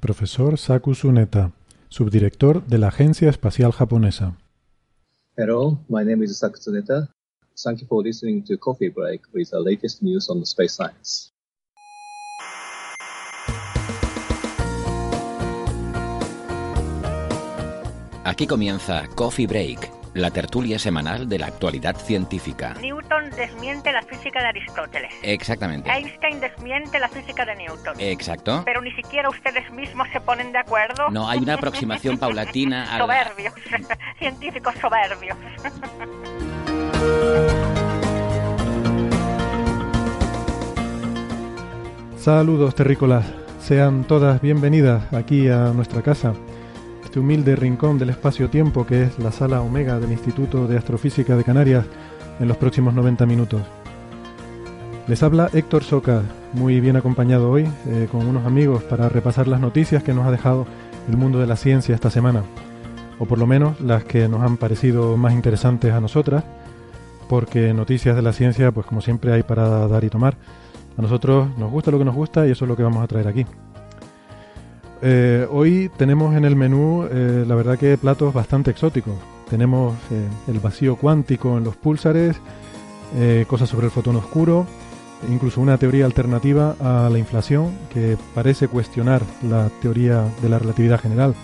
Profesor Saku Tsuneta, subdirector de la Agencia Espacial Japonesa. Hello, my name is Saku Tsuneta. Thank you for listening to Coffee Break with the latest news on space science. Aquí comienza Coffee Break, la tertulia semanal de la actualidad científica. Newton desmiente la física de Aristóteles. Exactamente. Einstein desmiente la física de Newton. Exacto. Pero ni siquiera ustedes mismos se ponen de acuerdo. No, hay una aproximación paulatina a la- Soberbios. Científicos soberbios. Saludos terrícolas, sean todas bienvenidas aquí a nuestra casa, este humilde rincón del espacio-tiempo que es la sala Omega del Instituto de Astrofísica de Canarias en los próximos 90 minutos. Les habla Héctor Soca, muy bien acompañado hoy eh, con unos amigos para repasar las noticias que nos ha dejado el mundo de la ciencia esta semana, o por lo menos las que nos han parecido más interesantes a nosotras, porque noticias de la ciencia, pues como siempre hay para dar y tomar. A nosotros nos gusta lo que nos gusta y eso es lo que vamos a traer aquí. Eh, hoy tenemos en el menú, eh, la verdad que platos bastante exóticos. Tenemos eh, el vacío cuántico en los púlsares, cosas sobre el fotón oscuro, incluso una teoría alternativa a la inflación que parece cuestionar la teoría de la relatividad general.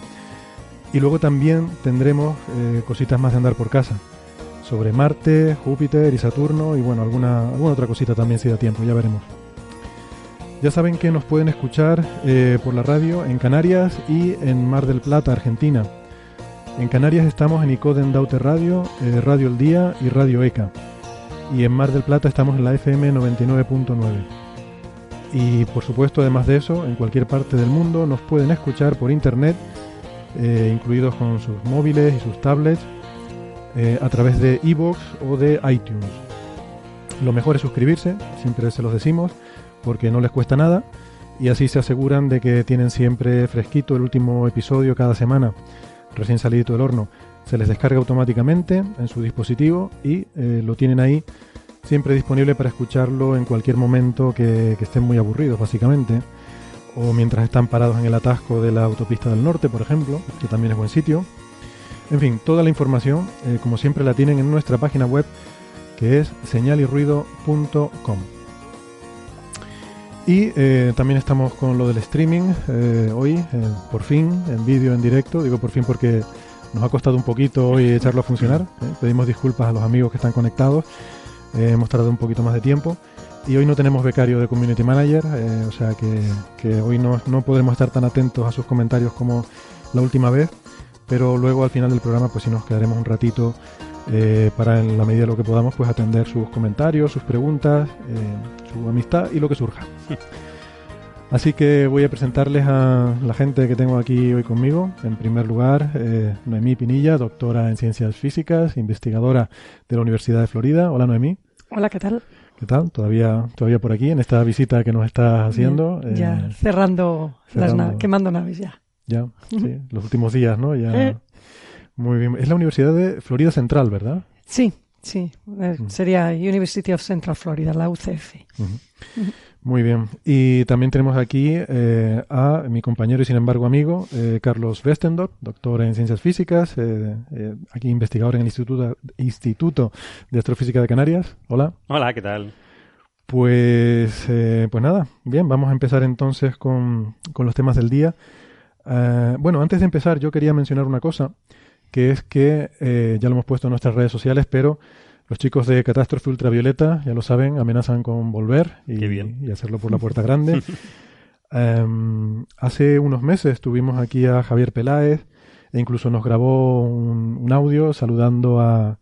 Y luego también tendremos cositas más de andar por casa sobre Marte, Júpiter y Saturno y bueno, alguna, alguna otra cosita también si da tiempo, ya veremos. Ya saben que nos pueden escuchar eh, por la radio en Canarias y en Mar del Plata, Argentina. En Canarias estamos en Icoden Daute Radio, eh, Radio El Día y Radio ECA. Y en Mar del Plata estamos en la FM 99.9. Y por supuesto, además de eso, en cualquier parte del mundo nos pueden escuchar por internet, eh, incluidos con sus móviles y sus tablets, a través de iVoox o de iTunes. Lo mejor es suscribirse, siempre se los decimos, porque no les cuesta nada y así se aseguran de que tienen siempre fresquito el último episodio cada semana, recién salido del horno. Se les descarga automáticamente en su dispositivo y eh, lo tienen ahí siempre disponible para escucharlo en cualquier momento que, estén muy aburridos, básicamente. O mientras están parados en el atasco de la autopista del norte, por ejemplo, que también es buen sitio. En fin, toda la información, eh, como siempre, la tienen en nuestra página web, que es señalirruido.com. Y eh, también estamos con lo del streaming eh, hoy, eh, por fin, en vídeo, en directo. Digo por fin porque nos ha costado un poquito hoy echarlo a funcionar. Pedimos disculpas a los amigos que están conectados. Hemos tardado un poquito más de tiempo. Y hoy no tenemos becario de Community Manager, o sea que, que hoy no, no podremos estar tan atentos a sus comentarios como la última vez. Pero luego al final del programa pues sí nos quedaremos un ratito eh, para en la medida de lo que podamos pues atender sus comentarios, sus preguntas, eh, su amistad y lo que surja. Así que voy a presentarles a la gente que tengo aquí hoy conmigo. En primer lugar, eh, Noemí Pinilla, doctora en ciencias físicas, investigadora de la Universidad de Florida. Hola Noemí, Hola, ¿qué tal? ¿qué tal? Todavía, todavía por aquí en esta visita que nos estás haciendo. Ya Eh, cerrando, las cerrando. na- quemando naves ya. ya, sí, los últimos días, ¿no? Ya. Muy bien. Es la Universidad de Florida Central, ¿verdad? Sí, sí. eh. Sería University of Central Florida, la UCF. Muy bien. Y también tenemos aquí eh, a mi compañero y sin embargo amigo, eh, Carlos Westendorf, doctor en ciencias físicas, eh, eh, aquí investigador en el Instituto, Instituto de Astrofísica de Canarias. Hola. Hola, ¿qué tal? Pues, eh, pues nada, bien, vamos a empezar entonces con, con los temas del día. Eh, bueno, antes de empezar yo quería mencionar una cosa, que es que eh, ya lo hemos puesto en nuestras redes sociales, pero Los chicos de Catástrofe Ultravioleta, ya lo saben, amenazan con volver y, Qué bien. y hacerlo por la puerta grande. Em, hace unos meses tuvimos aquí a Javier Peláez e incluso nos grabó un, un audio saludando a,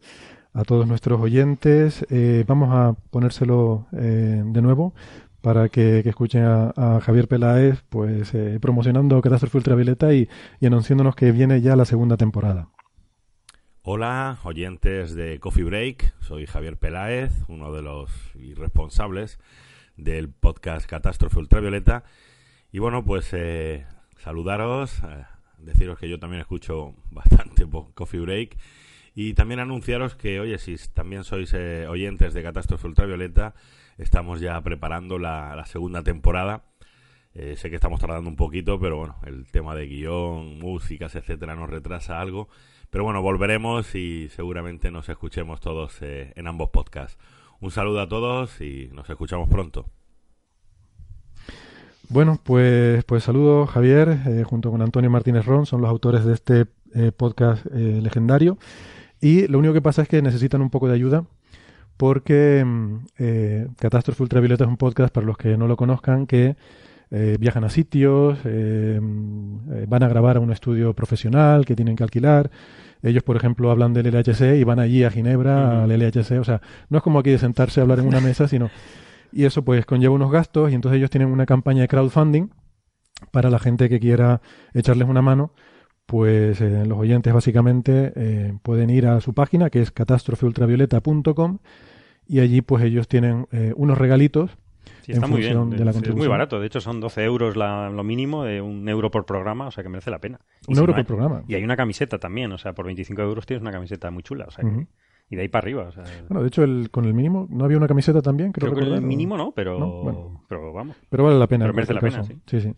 a todos nuestros oyentes. Eh, vamos a ponérselo eh, de nuevo para que, que escuchen a, a Javier Peláez pues eh, promocionando Catástrofe Ultravioleta y, y anunciándonos que viene ya la segunda temporada. Hola, oyentes de Coffee Break. Soy Javier Peláez, uno de los responsables del podcast Catástrofe Ultravioleta. Y bueno, pues eh, saludaros, eh, deciros que yo también escucho bastante Coffee Break. Y también anunciaros que, oye, si también sois eh, oyentes de Catástrofe Ultravioleta, estamos ya preparando la, la segunda temporada. Eh, sé que estamos tardando un poquito, pero bueno, el tema de guion, músicas, etcétera, nos retrasa algo. Pero bueno, volveremos y seguramente nos escuchemos todos eh, en ambos podcasts. Un saludo a todos y nos escuchamos pronto. Bueno, pues, pues saludos Javier, eh, junto con Antonio Martínez Ron, son los autores de este eh, podcast legendario. Y lo único que pasa es que necesitan un poco de ayuda porque mm, Catástrofe Ultravioleta es un podcast, para los que no lo conozcan, que eh, viajan a sitios, eh, eh, van a grabar a un estudio profesional que tienen que alquilar. Ellos, por ejemplo, hablan del LHC y van allí a Ginebra, al LHC. O sea, no es como aquí de sentarse a hablar en una mesa, sino... Y eso pues conlleva unos gastos y entonces ellos tienen una campaña de crowdfunding para la gente que quiera echarles una mano. Pues eh, los oyentes básicamente eh, pueden ir a su página que es catástrofeultravioleta.com y allí pues ellos tienen eh, unos regalitos Sí, en está muy bien. de la es, es muy barato. De hecho, son 12 euros la- lo mínimo, de un euro por programa, o sea que merece la pena. Y Un si euro no por hay- programa. Y hay una camiseta también, o sea, por 25 euros tienes una camiseta muy chula. O sea que-. Y de ahí para arriba. O sea, Bueno, de hecho el, con el mínimo no había una camiseta también, creo, creo que el mínimo no, pero, No, bueno. pero vamos. Pero vale la pena. Pero merece cualquier la pena, sí. sí.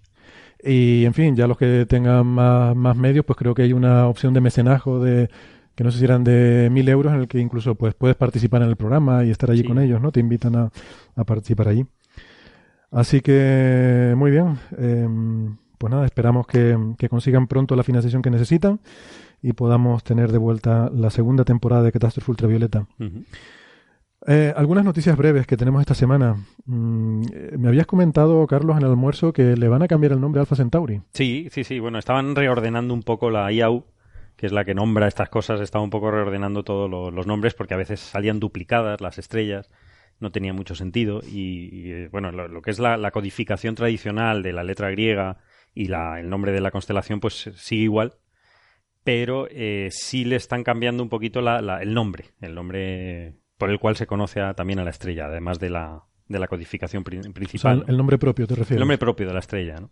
Y en fin, ya los que tengan más, más medios, pues creo que hay una opción de mecenajo de que no sé si eran de mil euros en el que incluso pues puedes participar en el programa y estar allí Sí. con ellos, ¿no? Te invitan a, a participar allí. Así que muy bien. Em, pues nada, esperamos que, que consigan pronto la financiación que necesitan y podamos tener de vuelta la segunda temporada de Catástrofe Ultravioleta. Eh, algunas noticias breves que tenemos esta semana. Mm, eh, me habías comentado, Carlos, en el almuerzo que le van a cambiar el nombre a Alpha Centauri. Sí, sí, sí. Bueno, estaban reordenando un poco la IAU, que es la que nombra estas cosas, estaba un poco reordenando todos lo- los nombres porque a veces salían duplicadas las estrellas, no tenía mucho sentido. Y, y, eh, bueno, lo, lo que es la, la codificación tradicional de la letra griega y la, el nombre de la constelación, pues sigue igual. Pero eh, sí le están cambiando un poquito la- la- el nombre, el nombre por el cual se conoce a- también a la estrella, además de la, de la codificación pri- O sea, principal. el, nombre propio, te refieres. el nombre propio de la estrella, ¿no?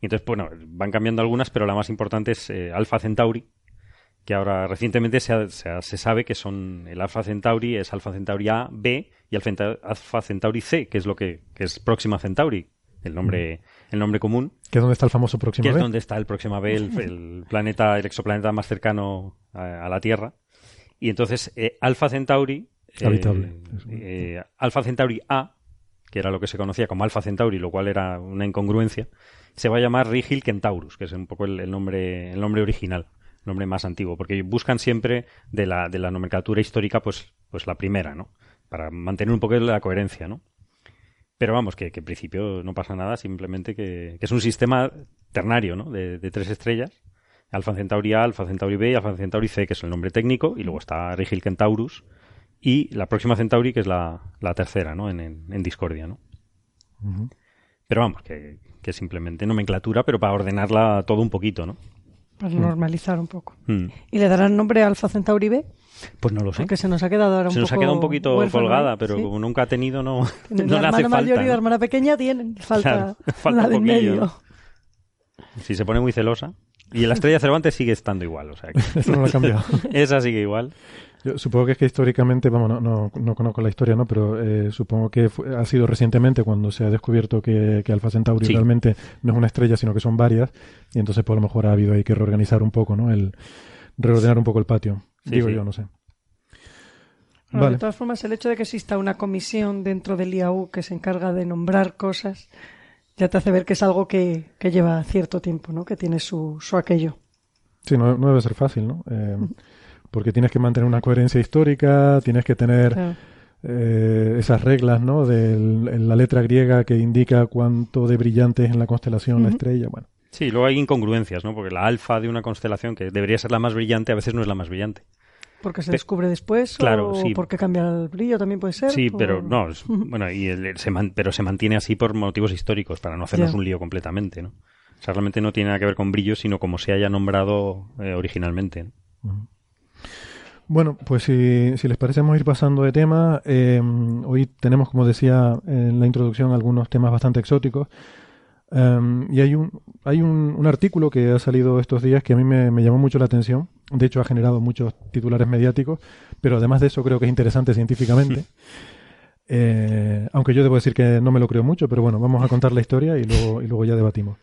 Entonces, bueno, van cambiando algunas, pero la más importante es eh, Alpha Centauri, que ahora recientemente se, ha- se, ha- se sabe que son el Alpha Centauri es Alpha Centauri A, B y Alpha Centa- Alpha Centauri C, que es lo que, que es Próxima Centauri, el nombre, el nombre común, Que es donde está el famoso que próximo es B. donde está el Próxima B, el, el planeta, el exoplaneta más cercano a, a la Tierra. Y entonces, eh, Alpha Centauri, eh, Habitable. eh, Alpha Centauri A, que era lo que se conocía como Alpha Centauri, lo cual era una incongruencia, se va a llamar Rigil Kentaurus, que es un poco el, el nombre, el nombre original, nombre más antiguo, porque buscan siempre de la, de la nomenclatura histórica, pues, pues la primera, ¿no? Para mantener un poco la coherencia, ¿no? Pero vamos, que, que en principio no pasa nada, simplemente que, que es un sistema ternario, ¿no? De, de tres estrellas. Alpha Centauri A, Alpha Centauri B y Alpha Centauri C, que es el nombre técnico, y luego está Rigil Kentaurus, y la próxima Centauri, que es la, la tercera, ¿no? En, en, en Discordia, ¿no? Pero vamos, que, que simplemente nomenclatura, pero para ordenarla todo un poquito, ¿no? Para normalizar un poco. Mm. ¿Y le darán nombre a Alfa Centauri B? Pues no lo sé. Porque se nos ha quedado ahora un Se nos ha quedado un poquito huérfano, colgada, ¿eh? pero Sí. como nunca ha tenido, no, Tienen no la le hace hermana mayor falta. y la hermana pequeña tienen. Falta, Claro, falta la de poquillo, medio. Si se pone muy celosa. Y la estrella Cervantes sigue estando igual, o sea que Eso no lo ha cambiado. esa sigue igual. Yo supongo que es que históricamente, vamos, no, no, no conozco la historia, ¿no? Pero eh, supongo que fue- ha sido recientemente cuando se ha descubierto que, que Alpha Centauri Sí. realmente no es una estrella, sino que son varias. Y entonces, pues a lo mejor ha habido ahí que reorganizar un poco, ¿no? El reordenar un poco el patio. Sí, Digo sí. yo, no sé. Bueno, Vale. De todas formas, el hecho de que exista una comisión dentro del IAU que se encarga de nombrar cosas ya te hace ver que es algo que, que lleva cierto tiempo, ¿no? Que tiene su, su aquello. Sí, no, no debe ser fácil, ¿no? Eh, porque tienes que mantener una coherencia histórica, tienes que tener Claro. eh, esas reglas, ¿no? De la letra griega que indica cuánto de brillante es en la constelación la Ujú. estrella. Bueno, Sí, luego hay incongruencias, ¿no? Porque la alfa de una constelación, que debería ser la más brillante, a veces no es la más brillante. Porque se descubre después Claro, o sí. porque cambia el brillo también puede ser. Sí, o- pero no, es- bueno, y el- el- se man- pero se mantiene así por motivos históricos, para no hacernos Ya. un lío completamente, ¿no? O sea, realmente no tiene nada que ver con brillo, sino como se haya nombrado eh, originalmente. ¿no? Bueno, pues si, si les parece vamos a ir pasando de tema. Eh, hoy tenemos, como decía en la introducción, algunos temas bastante exóticos. Um, y hay un hay un, un artículo que ha salido estos días que a mí me, me llamó mucho la atención. De hecho, ha generado muchos titulares mediáticos, pero además de eso creo que es interesante científicamente. Eh, aunque yo debo decir que no me lo creo mucho, pero bueno, vamos a contar la historia y luego, y luego ya debatimos.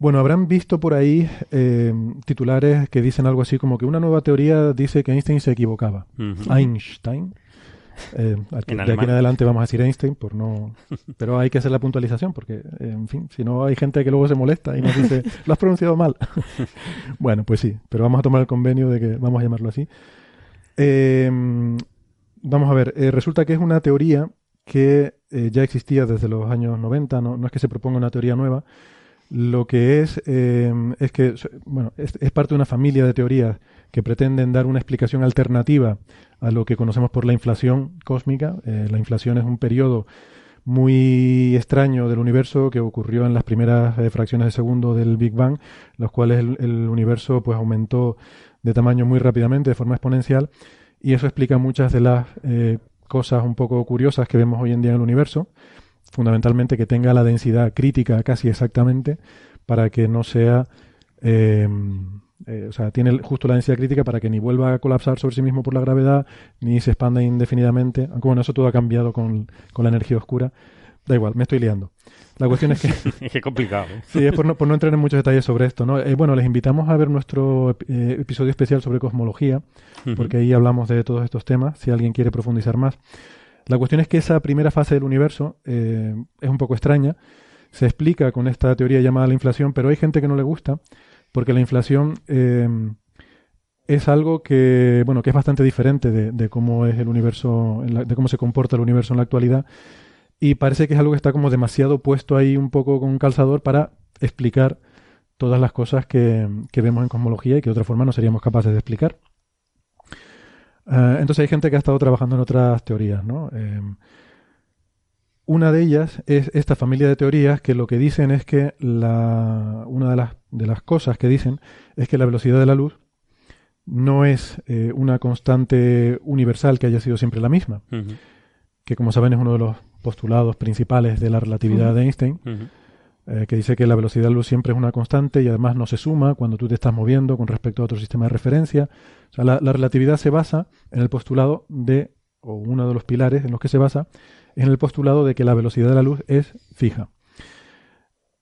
Bueno, habrán visto por ahí eh, titulares que dicen algo así como que una nueva teoría dice que Einstein se equivocaba. Einstein. Eh, aquí- de aquí en adelante vamos a decir Einstein, por no, pero hay que hacer la puntualización porque, en fin, si no hay gente que luego se molesta y nos dice, lo has pronunciado mal. bueno, pues sí, pero vamos a tomar el convenio de que vamos a llamarlo así. Eh, vamos a ver, eh, resulta que es una teoría que ya existía desde los años 90, no, no es que se proponga una teoría nueva, lo que es eh, es que, bueno, es, parte de una familia de teorías que pretenden dar una explicación alternativa a lo que conocemos por la inflación cósmica. Eh, la inflación es un periodo muy extraño del universo que ocurrió en las primeras eh, fracciones de segundo del Big Bang, los cuales el, el universo pues aumentó de tamaño muy rápidamente, de forma exponencial, y eso explica muchas de las eh, cosas un poco curiosas que vemos hoy en día en el universo, fundamentalmente que tenga la densidad crítica casi exactamente para que no sea eh, eh, o sea, tiene justo la densidad crítica para que ni vuelva a colapsar sobre sí mismo por la gravedad, ni se expanda indefinidamente. Aunque bueno, eso todo ha cambiado con, con la energía oscura. Da igual, me estoy liando. La cuestión es que... Qué complicado. ¿eh? sí, es por no, por no entrar en muchos detalles sobre esto. ¿no? Eh, bueno, les invitamos a ver nuestro eh, episodio especial sobre cosmología, porque ahí hablamos de todos estos temas, si alguien quiere profundizar más. La cuestión es que esa primera fase del universo eh, es un poco extraña. Se explica con esta teoría llamada la inflación, pero hay gente que no le gusta porque la inflación eh, es algo que bueno que es bastante diferente de, cómo es el universo de cómo se comporta el universo en la actualidad y parece que es algo que está como demasiado puesto ahí un poco con un calzador para explicar todas las cosas que, que vemos en cosmología y que de otra forma no seríamos capaces de explicar uh, entonces hay gente que ha estado trabajando en otras teorías no eh, una de ellas es esta familia de teorías que lo que dicen es que la, una de las, de las cosas que dicen es que la velocidad de la luz no es eh, una constante universal que haya sido siempre la misma, Uh -huh. que como saben es uno de los postulados principales de la relatividad uh -huh. de Einstein, Uh -huh. eh, que dice que la velocidad de la luz siempre es una constante y además no se suma cuando tú te estás moviendo con respecto a otro sistema de referencia. O sea, la, la relatividad se basa en el postulado de, o uno de los pilares en los que se basa, en el postulado de que la velocidad de la luz es fija.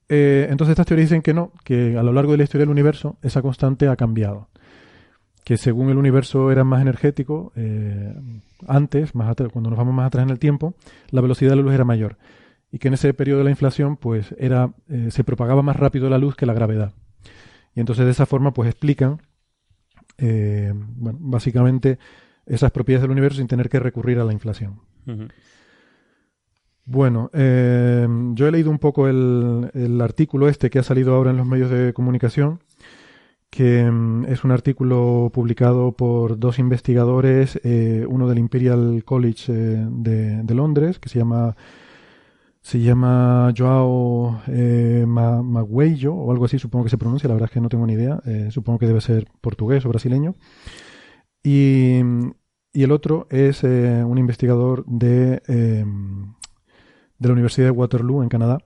Eh, entonces estas teorías dicen que no, que a lo largo de la historia del universo esa constante ha cambiado. Que según el universo era más energético, eh, antes, más cuando nos vamos más atrás en el tiempo, la velocidad de la luz era mayor. Y que en ese periodo de la inflación, pues era, eh, se propagaba más rápido la luz que la gravedad. Y entonces de esa forma, pues explican, eh, bueno, básicamente esas propiedades del universo sin tener que recurrir a la inflación. Uh -huh. Bueno, eh, yo he leído un poco el, el, artículo este que ha salido ahora en los medios de comunicación, que um, es un artículo publicado por dos investigadores, eh, uno del Imperial College eh, de, de, Londres, que se llama se llama Joao eh, Magueyo o algo así, supongo que se pronuncia, la verdad es que no tengo ni idea, eh, supongo que debe ser portugués o brasileño. Y, y el otro es eh, un investigador de de la Universidad de Waterloo en Canadá,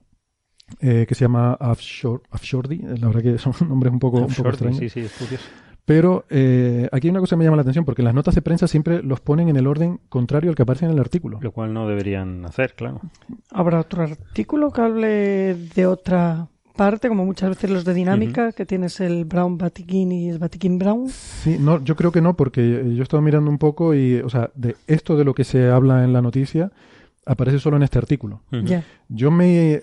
eh, que se llama Afshordi. La verdad que son nombres un poco, un poco extraños. Sí, sí, es curioso. Pero eh, aquí hay una cosa que me llama la atención, porque las notas de prensa siempre los ponen en el orden contrario al que aparece en el artículo. Lo cual no deberían hacer, claro. ¿Habrá otro artículo que hable de otra parte, como muchas veces los de dinámica, uh -huh. que tienes el Brown Batikin y el Batikin Brown? Sí, no, yo creo que no, porque yo he estado mirando un poco y, o sea, de esto de lo que se habla en la noticia aparece solo en este artículo. Uh -huh. yeah. Yo me,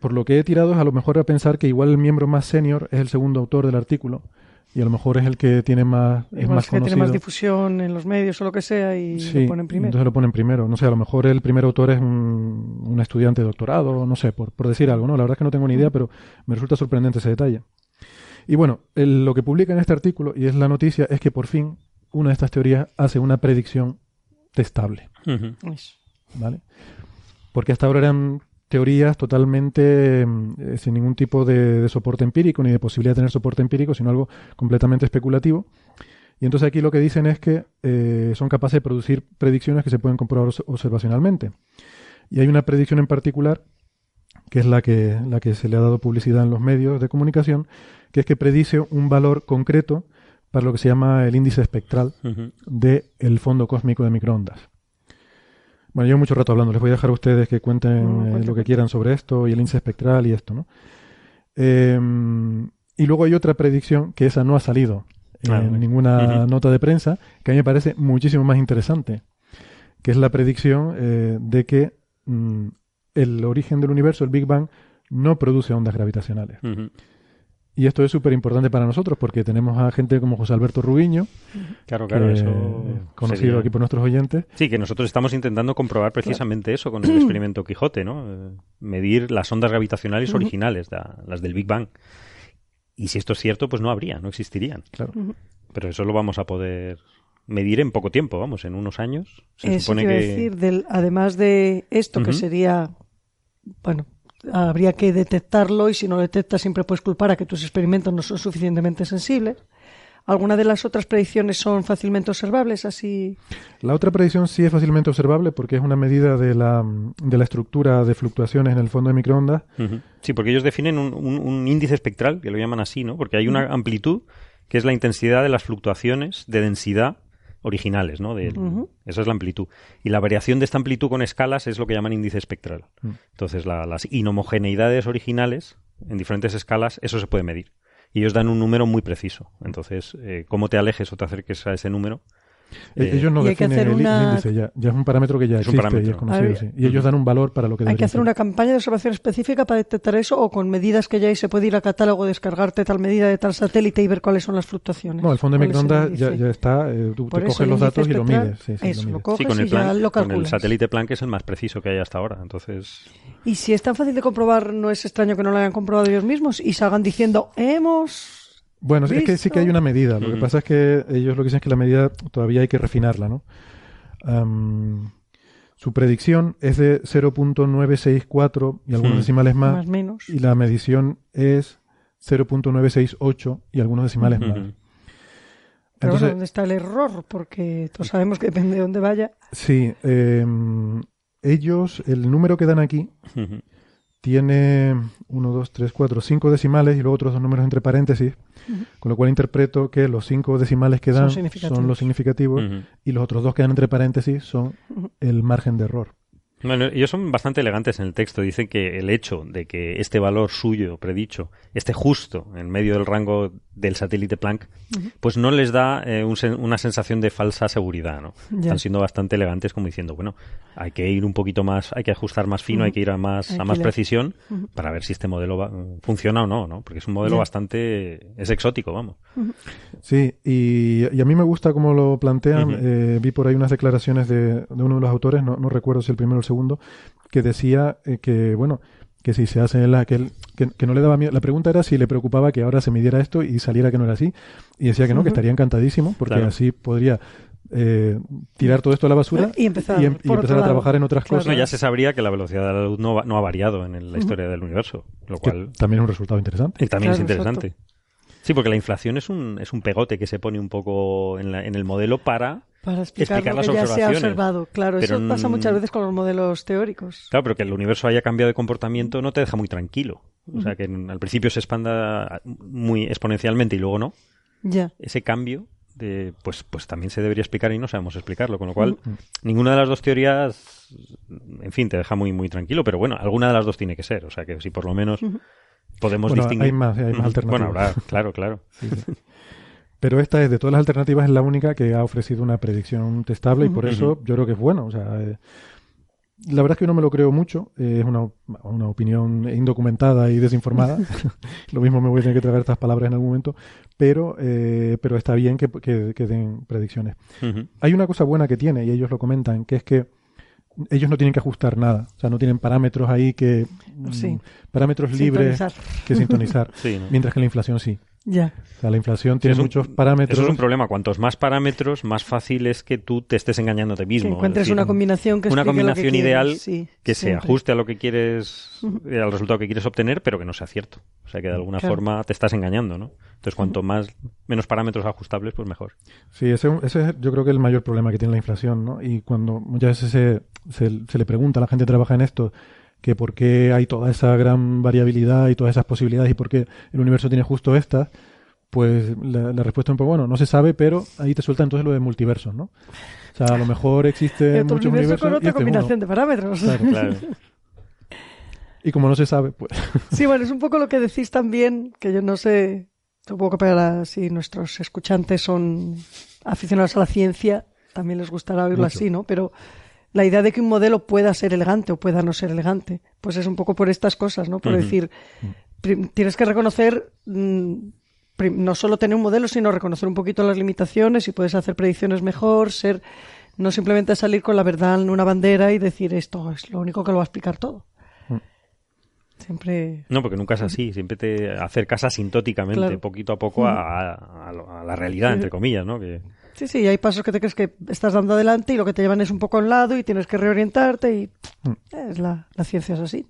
por lo que he tirado es a lo mejor a pensar que igual el miembro más senior es el segundo autor del artículo, y a lo mejor es el que tiene más, es más es que tiene más difusión en los medios o lo que sea y Sí, lo ponen primero. entonces lo ponen primero. No sé, a lo mejor el primer autor es un, un estudiante de doctorado, no sé, por, por decir algo, ¿no? La verdad es que no tengo ni idea, pero me resulta sorprendente ese detalle. Y bueno, el- lo que publica en este artículo, y es la noticia, es que por fin una de estas teorías hace una predicción testable. ¿vale? Porque hasta ahora eran teorías totalmente mm, eh, sin ningún tipo de, de soporte empírico, ni de posibilidad de tener soporte empírico, sino algo completamente especulativo. Y entonces aquí lo que dicen es que eh, son capaces de producir predicciones que se pueden comprobar obs- observacionalmente. Y hay una predicción en particular, que es la que, la que se le ha dado publicidad en los medios de comunicación, que es que predice un valor concreto para lo que se llama el índice espectral Ujú. del fondo cósmico de microondas. Bueno, llevo mucho rato hablando, les voy a dejar a ustedes que cuenten No, eh, lo que quieran sobre esto y el índice espectral y esto, ¿no? Eh, y luego hay otra predicción que esa no ha salido en Ah, ninguna nota de prensa, que a mí me parece muchísimo más interesante, que es la predicción eh, de que mm, el origen del universo, el Big Bang, no produce ondas gravitacionales. Y esto es súper importante para nosotros porque tenemos a gente como José Alberto Rubiño, Claro, claro, eso. conocido sería- aquí por nuestros oyentes, Sí, que nosotros estamos intentando comprobar precisamente eso con el experimento Quijote, ¿no? Eh, Medir las ondas gravitacionales originales, las del Big Bang. Y si esto es cierto, pues no habría, no existirían. claro. Pero eso lo vamos a poder medir en poco tiempo, vamos, en unos años. Se Eso supone que. decir, del, además de esto, que sería, bueno, habría que detectarlo y si no lo detectas siempre puedes culpar a que tus experimentos no son suficientemente sensibles. ¿Alguna de las otras predicciones son fácilmente observables? Así. La otra predicción sí es fácilmente observable porque es una medida de la, de la estructura de fluctuaciones en el fondo de microondas. Sí, porque ellos definen un, un- un índice espectral, que lo llaman así, ¿no? Porque hay una amplitud que es la intensidad de las fluctuaciones de densidad originales, ¿no? Ujú. Esa es la amplitud. Y la variación de esta amplitud con escalas es lo que llaman índice espectral. Mm. Entonces, la- las inhomogeneidades originales en diferentes escalas, eso se puede medir. Y ellos dan un número muy preciso. Entonces, eh, cómo te alejes o te acerques a ese número. Eh, eh, ellos no y hay que definen hacer el, una- índice ya, ya es un parámetro que ya Es existe y es conocido, A ver, sí. Y ellos dan un valor para lo que ¿Hay que hacer ser. una campaña de observación específica para detectar eso o con medidas que ya hay se puede ir al catálogo, descargarte tal medida de tal satélite y ver cuáles son las fluctuaciones? No, el fondo de ¿Cuál es el microondas ya, ya está, eh, tú Por te eso coges los datos y lo mides. Sí, sí, eso, lo lo mides. coges Sí, con el, y ya plan- lo con el calculas. satélite Planck es el más preciso que hay hasta ahora. Entonces, Y si es tan fácil de comprobar, no es extraño que no lo hayan comprobado ellos mismos y salgan diciendo, hemos... Bueno, es que sí que hay una medida. Lo que pasa es que ellos lo que dicen es que la medida todavía hay que refinarla, ¿no? Su predicción es de 0.964 y algunos Hmm. decimales más, Más menos. y la medición es 0.968 y algunos decimales más. Pero Entonces, bueno, ¿dónde está el error? Porque todos sabemos que depende de dónde vaya. sí, em, ellos, el número que dan aquí. Tiene 1, 2, 3, 4, 5 decimales y luego otros dos números entre paréntesis, con lo cual interpreto que los cinco decimales que Son dan significativos. son los significativos Ujú. y los otros dos que dan entre paréntesis son el margen de error. Bueno, ellos son bastante elegantes en el texto. Dicen que el hecho de que este valor suyo, predicho, esté justo en medio del rango del satélite Planck, pues no les da eh, un una sensación de falsa seguridad, ¿no? Ya. Están siendo bastante elegantes como diciendo, bueno, hay que ir un poquito más, hay que ajustar más fino, hay que ir a más, Hay a más precisión para ver si este modelo va- funciona o no, ¿no? Porque es un modelo bastante, es exótico, vamos. Sí, y, y a mí me gusta cómo lo plantean. Eh, vi por ahí unas declaraciones de, de uno de los autores, no, no recuerdo si el primero o el segundo, que decía eh, que, bueno, que si se hace la, que, él- que, que no le daba miedo. La pregunta era si le preocupaba que ahora se midiera esto y saliera que no era así. Y decía que no, que estaría encantadísimo, porque Claro. así podría eh, tirar todo esto a la basura Y empezar y, em- y empezar a trabajar en otras Claro. cosas. No, ya se sabría que la velocidad de la luz no, va- no ha variado en el- la historia del universo, lo que cual también es un resultado interesante. Y también es interesante. Sí, porque la inflación es un, es un pegote que se pone un poco en, la- en el modelo para... Para explicar, Explicar lo las que ya se ha observaciones. observado. Claro, Pero eso pasa muchas veces con los modelos teóricos. Claro, pero que el universo haya cambiado de comportamiento no te deja muy tranquilo. O sea, que al principio se expanda muy exponencialmente y luego no. Ya. Ese cambio, de, pues, pues también se debería explicar y no sabemos explicarlo. Con lo cual, ninguna de las dos teorías, en fin, te deja muy, muy tranquilo. Pero bueno, alguna de las dos tiene que ser. O sea, que si por lo menos podemos Bueno, distinguir... hay más, hay más alternativas. Bueno, claro, claro. Pero esta es de todas las alternativas es la única que ha ofrecido una predicción testable y por eso yo creo que es bueno. O sea, eh, la verdad es que yo no me lo creo mucho, eh, es una, una, opinión indocumentada y desinformada. lo mismo me voy a tener que tragar estas palabras en algún momento, pero, eh, pero está bien que, que, den predicciones. Hay una cosa buena que tiene, y ellos lo comentan, que es que ellos no tienen que ajustar nada, o sea, no tienen parámetros ahí que... Mm, parámetros libres que sintonizar, mientras que la inflación sí. Ya. O sea, la inflación tiene muchos parámetros. Eso es un problema. Cuantos más parámetros, más fácil es que tú te estés engañando a ti mismo. Que encuentres una combinación que Una combinación ideal que se ajuste a lo que quieres, eh, al resultado que quieres obtener, pero que no sea cierto. O sea, que de alguna forma te estás engañando, ¿no? Entonces, cuanto más, menos parámetros ajustables, pues mejor. Sí, ese, ese es yo creo que el mayor problema que tiene la inflación, ¿no? Y cuando muchas veces se, se, se le pregunta a la gente que trabaja en esto, que por qué hay toda esa gran variabilidad y todas esas posibilidades y por qué el universo tiene justo estas, pues la, respuesta es un poco, bueno, no se sabe, pero ahí te suelta entonces lo de multiversos, ¿no? O sea, a lo mejor existe muchos universos. con otra este combinación de parámetros. Claro, Y como no se sabe, pues. Sí, bueno, es un poco lo que decís también, que yo no sé, que para si nuestros escuchantes son aficionados a la ciencia, también les gustará oírlo así, ¿no? Pero la idea de que un modelo pueda ser elegante o pueda no ser elegante, pues es un poco por estas cosas, ¿no? Por decir, tienes que reconocer mm, no solo tener un modelo, sino reconocer un poquito las limitaciones y puedes hacer predicciones mejor, ser no simplemente salir con la verdad en una bandera y decir esto es lo único que lo va a explicar todo. Mm. Siempre. No, porque nunca es así. Siempre te acercas asintóticamente, poquito a poco, a, la realidad, entre comillas, ¿no? Que... Sí, sí, hay pasos que te crees que estás dando adelante y lo que te llevan es un poco a un lado y tienes que reorientarte y mm. es la, ciencia es así.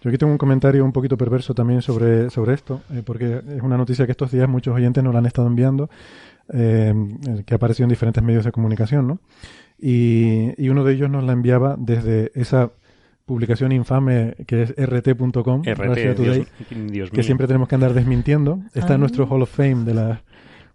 Yo aquí tengo un comentario un poquito perverso también sobre, sobre esto, eh, porque es una noticia que estos días muchos oyentes nos la han estado enviando, eh, que ha aparecido en diferentes medios de comunicación, ¿no? Y, y, uno de ellos nos la enviaba desde esa publicación infame que es rt.com, RT, que siempre tenemos que andar desmintiendo. Está en nuestro Hall of Fame de las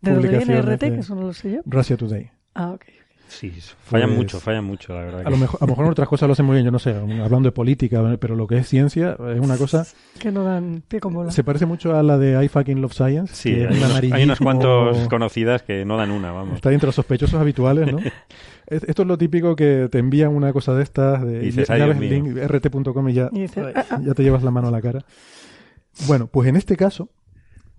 ¿De publicaciones RT, que eso no lo sé yo? Russia Today. Ah, ok. Sí, fallan pues mucho, fallan mucho, la verdad. A, lo mejor, a lo mejor otras cosas lo hacen muy bien, yo no sé, hablando de política, pero lo que es ciencia es una cosa... Que no dan pie con bola. Se parece mucho a la de I fucking love science. Sí, hay, unas cuantas conocidas que no dan una, vamos. Está entre los sospechosos habituales, ¿no? Esto es lo típico que te envían una cosa de estas, de, y ya, link, rt.com y ya, ya te llevas la mano a la cara. Bueno, pues en este caso,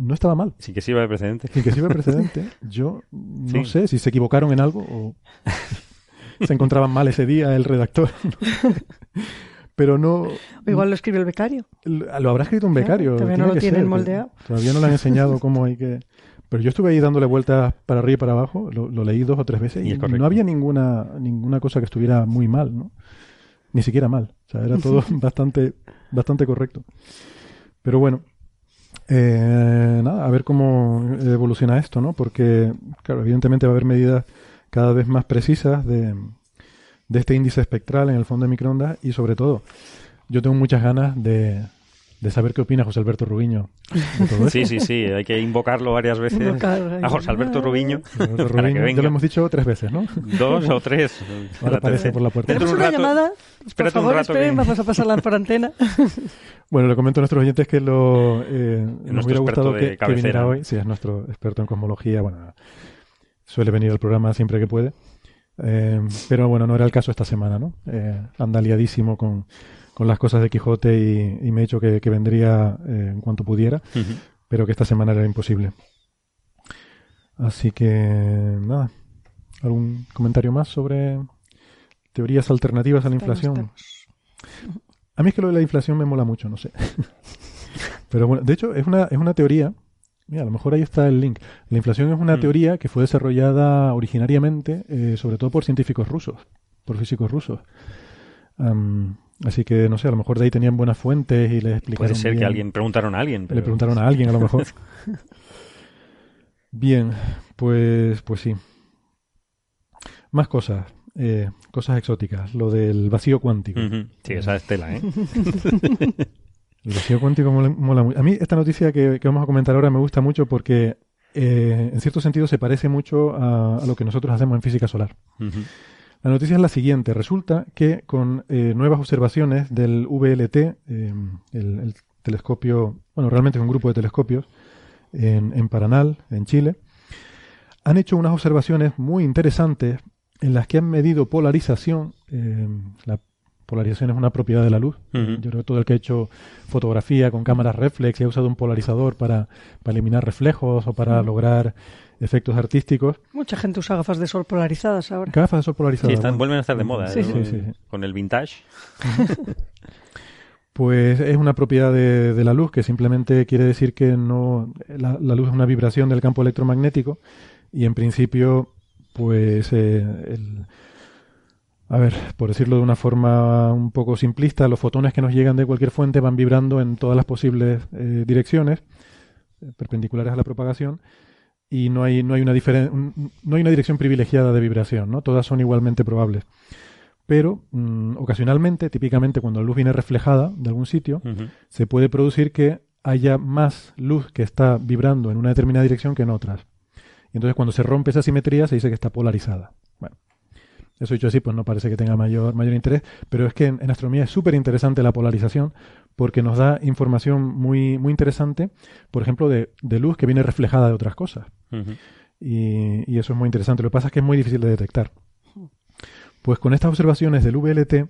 no estaba mal. Sin que sirva de precedente. Sin que sirva de precedente. Yo no sé si se equivocaron en algo o se encontraban mal ese día el redactor. Pero no. igual lo escribe el becario. Lo habrá escrito un becario. todavía no lo tiene moldeado. Todavía no le han enseñado cómo hay que. Pero yo estuve ahí dándole vueltas para arriba y para abajo, lo, leí dos o tres veces y, no había ninguna, ninguna cosa que estuviera muy mal, ¿no? Ni siquiera mal. O sea, era todo bastante, bastante correcto. Pero bueno, eh, nada, a ver cómo evoluciona esto, ¿no? Porque, claro, evidentemente va a haber medidas cada vez más precisas de, de este índice espectral en el fondo de microondas y sobre todo, yo tengo muchas ganas de, de saber qué opina José Alberto Rubiño. Sí, sí, sí, hay que invocarlo varias veces. a José Alberto Rubiño. Ya lo hemos dicho tres veces, ¿no? Dos o tres. Ahora aparece por la puerta. ¿Tenemos una llamada? Por favor, esperen, vamos a pasarla por antena. bueno, le comento a nuestros oyentes que lo, eh, nos hubiera gustado que, que, viniera hoy. Sí, es nuestro experto en cosmología. Bueno, suele venir al programa siempre que puede. Eh, pero bueno, no era el caso esta semana, ¿no? Eh, anda liadísimo con con las cosas de Quijote y, me he dicho que, vendría eh, en cuanto pudiera, pero que esta semana era imposible. Así que nada, ¿algún comentario más sobre teorías alternativas a la inflación? A mí es que lo de la inflación me mola mucho, no sé. pero bueno, de hecho es una, es una teoría Mira, a lo mejor ahí está el link. La inflación es una mm. teoría que fue desarrollada originariamente, eh, sobre todo por científicos rusos, por físicos rusos. Así que, no sé, a lo mejor de ahí tenían buenas fuentes y les explicaron. Puede ser que alguien preguntaron a alguien. Le preguntaron a alguien, a lo mejor. bien, pues, pues sí. Más cosas. Eh, cosas exóticas. Lo del vacío cuántico. Sí, esa es tela, ¿eh? El vacío cuántico mola, mucho. A mí esta noticia que, vamos a comentar ahora me gusta mucho porque eh, en cierto sentido se parece mucho a, lo que nosotros hacemos en física solar. La noticia es la siguiente. Resulta que con eh, nuevas observaciones del VLT, eh, el, telescopio, bueno, realmente es un grupo de telescopios en, en Paranal, en Chile, han hecho unas observaciones muy interesantes en las que han medido polarización. Eh, la polarización es una propiedad de la luz. Yo creo que todo el que ha hecho fotografía con cámaras reflex y ha usado un polarizador para, para eliminar reflejos o para lograr efectos artísticos. Mucha gente usa gafas de sol polarizadas ahora. Gafas de sol polarizadas. Sí, están, bueno. vuelven a estar de moda, Sí, ¿eh? sí, ¿no? sí, sí. Con el vintage. Pues es una propiedad de, de la luz que simplemente quiere decir que no la, la luz es una vibración del campo electromagnético y en principio, pues eh, el- a ver, por decirlo de una forma un poco simplista, los fotones que nos llegan de cualquier fuente van vibrando en todas las posibles eh, direcciones eh, perpendiculares a la propagación y no hay no hay una no hay una dirección privilegiada de vibración, ¿no? Todas son igualmente probables. Pero mm, ocasionalmente, típicamente cuando la luz viene reflejada de algún sitio, se puede producir que haya más luz que está vibrando en una determinada dirección que en otras. Y entonces cuando se rompe esa simetría se dice que está polarizada. Bueno, eso dicho así, pues no parece que tenga mayor, mayor interés, pero es que en, en astronomía es súper interesante la polarización porque nos da información muy, muy interesante, por ejemplo, de, de luz que viene reflejada de otras cosas. Y, y eso es muy interesante. Lo que pasa es que es muy difícil de detectar. Pues con estas observaciones del VLT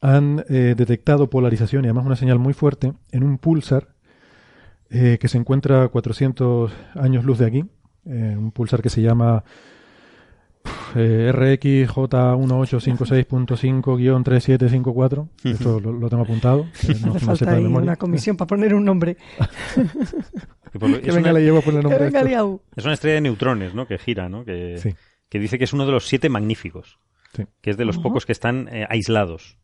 han eh, detectado polarización y además una señal muy fuerte en un pulsar eh, que se encuentra a 400 años luz de aquí. eh, un pulsar que se llama eh, RxJ1856.5-3754. Esto lo, lo tengo apuntado. que no- no falta ahí memoria. una comisión para poner un nombre. Que por lo- Que es, venga, una, le llevo a poner nombre venga esto. es una estrella de neutrones, ¿no? Que gira, ¿no? Que, Sí. que dice que es uno de los siete magníficos. Sí. Que es de los pocos que están eh, aislados.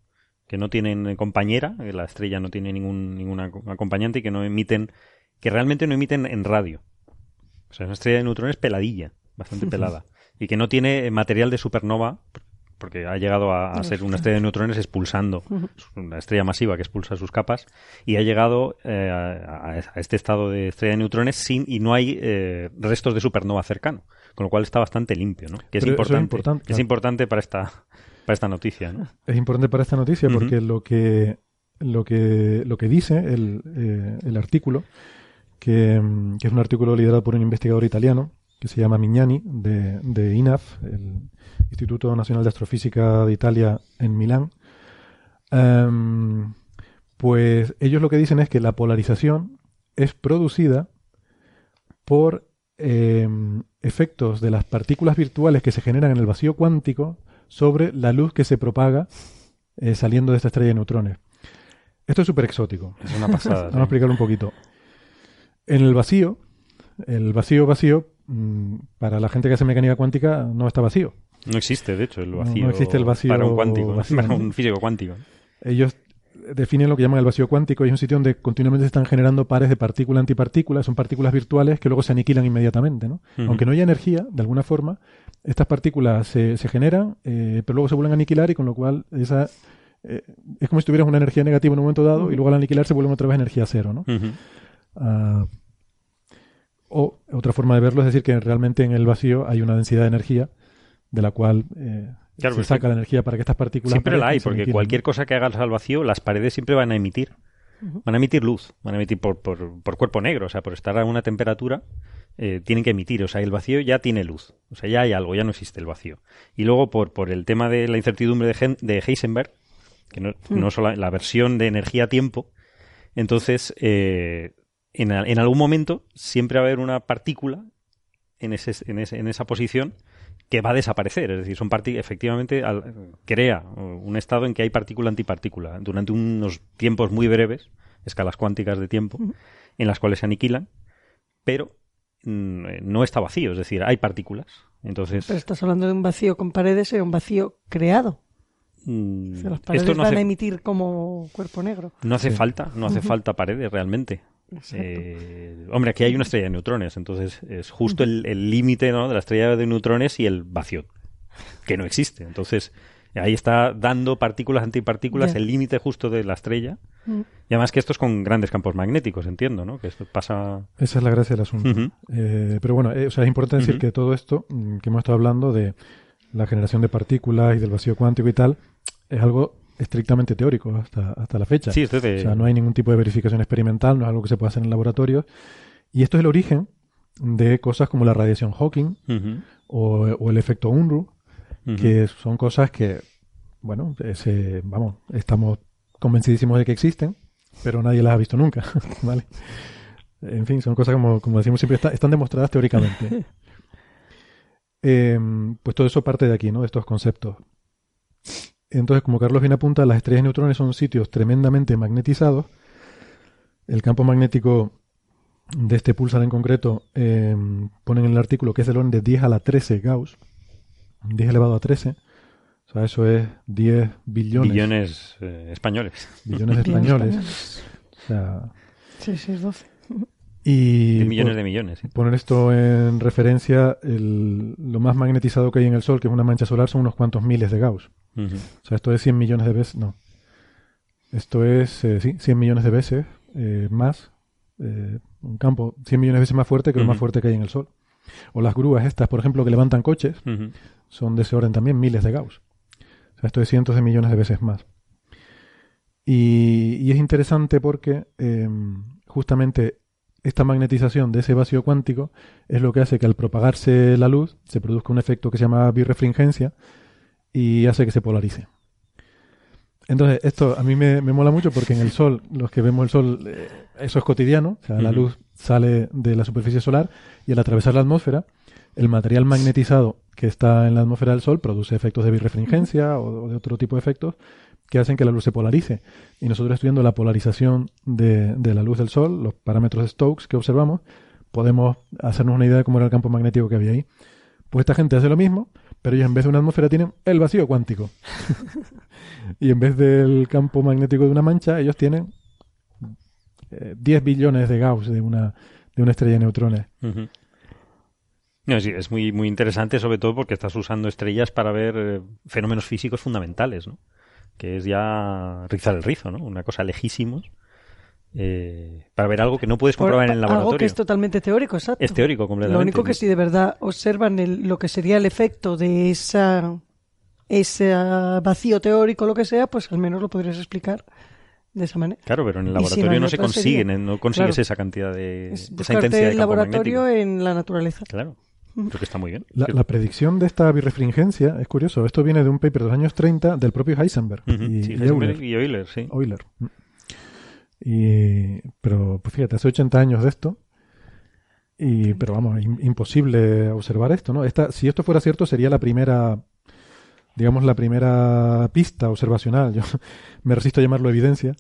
Que no tienen eh, compañera, que la estrella no tiene ningún ninguna co- acompañante y que no emiten, que realmente no emiten en radio. O sea, es una estrella de neutrones peladilla, bastante pelada. Y que no tiene eh, material de supernova, porque ha llegado a, a ser una estrella de neutrones expulsando, una estrella masiva que expulsa sus capas, y ha llegado eh, a, a este estado de estrella de neutrones sin y no hay eh, restos de supernova cercano, con lo cual está bastante limpio, ¿no? Que es Pero eso es importante, es importante para esta para esta noticia, ¿no? es importante para esta noticia porque lo que lo que lo que dice el, eh, el artículo que, mm, que es un artículo liderado por un investigador italiano que se llama Mignani de, de INAF el Instituto Nacional de Astrofísica de Italia en Milán em, pues ellos lo que dicen es que la polarización es producida por em, efectos de las partículas virtuales que se generan en el vacío cuántico sobre la luz que se propaga eh, saliendo de esta estrella de neutrones. Esto es súper exótico. Es una pasada. Vamos a explicarlo un poquito. En el vacío, el vacío vacío, para la gente que hace mecánica cuántica, no está vacío. No existe, de hecho, el vacío. no existe el vacío para un cuántico, vacío, para un físico cuántico. Ellos definen lo que llaman el vacío cuántico y es un sitio donde continuamente se están generando pares de partícula-antipartícula, son partículas virtuales que luego se aniquilan inmediatamente. ¿no? Aunque no haya energía, de alguna forma, estas partículas se, se generan, eh, pero luego se vuelven a aniquilar y con lo cual esa eh, es como si tuvieras una energía negativa en un momento dado y luego al aniquilar se vuelven otra vez energía cero. ¿no? O otra forma de verlo es decir que realmente en el vacío hay una densidad de energía de la cual eh, Claro, se pero saca la energía para que estas partículas Siempre la hay, porque cualquier cosa que hagas al vacío, las paredes siempre van a emitir. Van a emitir luz, van a emitir por, por, por cuerpo negro, o sea, por estar a una temperatura, eh, tienen que emitir. O sea, el vacío ya tiene luz, o sea, ya hay algo, ya no existe el vacío. Y luego, por, por el tema de la incertidumbre de, Hen- de Heisenberg, que no, no solo la versión de energía-tiempo, entonces, eh, en, en algún momento siempre va a haber una partícula en, ese, en, ese- en esa posición que va a desaparecer. Es decir, son efectivamente al- crea un estado en que hay partícula antipartícula durante unos tiempos muy breves, escalas cuánticas de tiempo, en las cuales se aniquilan, pero mm, eh, no está vacío, es decir, hay partículas. Entonces, Pero estás hablando de un vacío con paredes, era un vacío creado. mm, O sea, las paredes esto no van a emitir como cuerpo negro. no hace Sí. falta, no hace falta paredes realmente. Eh, hombre, aquí hay una estrella de neutrones, entonces es justo el límite ¿no? de la estrella de neutrones y el vacío, que no existe. Entonces, ahí está dando partículas antipartículas el límite justo de la estrella. Mm. Y además que esto es con grandes campos magnéticos, entiendo, ¿no? Que esto pasa... Esa es la gracia del asunto. Eh, pero bueno, eh, o sea, es importante decir que todo esto mm, que hemos estado hablando de la generación de partículas y del vacío cuántico y tal, es algo estrictamente teórico hasta, hasta la fecha. Sí, de... O sea, no hay ningún tipo de verificación experimental, no es algo que se pueda hacer en laboratorios. Y esto es el origen de cosas como la radiación Hawking o, o el efecto Unruh, ujú. que son cosas que bueno, ese, vamos, estamos convencidísimos de que existen, pero nadie las ha visto nunca, ¿vale? En fin, son cosas como, como decimos siempre, está- están demostradas teóricamente. Eh, pues todo eso parte de aquí, ¿no? De estos conceptos. Entonces, como Carlos bien apunta, las estrellas de neutrones son sitios tremendamente magnetizados. El campo magnético de este pulsar en concreto eh, ponen en el artículo que es del orden de 10 a la 13 Gauss. 10 elevado a 13. O sea, eso es 10 billones, Billones eh, españoles. billones españoles. españoles. O sea, Sí, sí, es 12. y De millones por de millones. sí. poner esto en referencia, el- lo más magnetizado que hay en el Sol, que es una mancha solar, son unos cuantos miles de Gauss. O sea, esto es 100 millones de veces, no. Esto es, eh, sí, 100 millones de veces eh, más, eh, un campo 100 millones de veces más fuerte que lo más fuerte que hay en el Sol. O las grúas estas, por ejemplo, que levantan coches, son de ese orden también, miles de Gauss. O sea, esto es cientos de millones de veces más. Y, y es interesante porque eh, justamente esta magnetización de ese vacío cuántico es lo que hace que al propagarse la luz se produzca un efecto que se llama birrefringencia y hace que se polarice. Entonces, esto a mí me, me mola mucho porque en el Sol, los que vemos el Sol, eh, eso es cotidiano, o sea, la luz sale de la superficie solar y al atravesar la atmósfera, el material magnetizado que está en la atmósfera del Sol produce efectos de birrefringencia o, o de otro tipo de efectos que hacen que la luz se polarice. Y nosotros estudiando la polarización de, de la luz del Sol, los parámetros de Stokes que observamos, podemos hacernos una idea de cómo era el campo magnético que había ahí. Pues esta gente hace lo mismo, pero ellos en vez de una atmósfera tienen el vacío cuántico. y en vez del campo magnético de una mancha, ellos tienen eh, 10 billones de Gauss de una, de una estrella de neutrones. No, sí, es muy, muy interesante, sobre todo porque estás usando estrellas para ver eh, fenómenos físicos fundamentales, ¿no? Que es ya rizar el rizo, ¿no? Una cosa lejísimos. Eh, para ver algo que no puedes comprobar en el laboratorio. Algo que es totalmente teórico, exacto. Es teórico completamente. Lo único que si de verdad observan el- lo que sería el efecto de esa ese ah, vacío teórico, lo que sea, pues al menos lo podrías explicar de esa manera. Claro, pero en el Y si no laboratorio no se consiguen, sería- no consigues Claro. esa cantidad de, Es de esa intensidad de el campo laboratorio magnético. en la naturaleza. Claro, creo que está muy bien. La, predicción de esta birrefringencia es curioso. Esto viene de un paper de los años 30 del propio Heisenberg y, sí, y Heisenberg Euler. y Euler, sí. Euler. Y, pero pues fíjate, hace 80 años de esto. Y, pero vamos, im- imposible observar esto, ¿no? Esta, si esto fuera cierto, sería la primera, digamos, la primera pista observacional. Yo me resisto a llamarlo evidencia.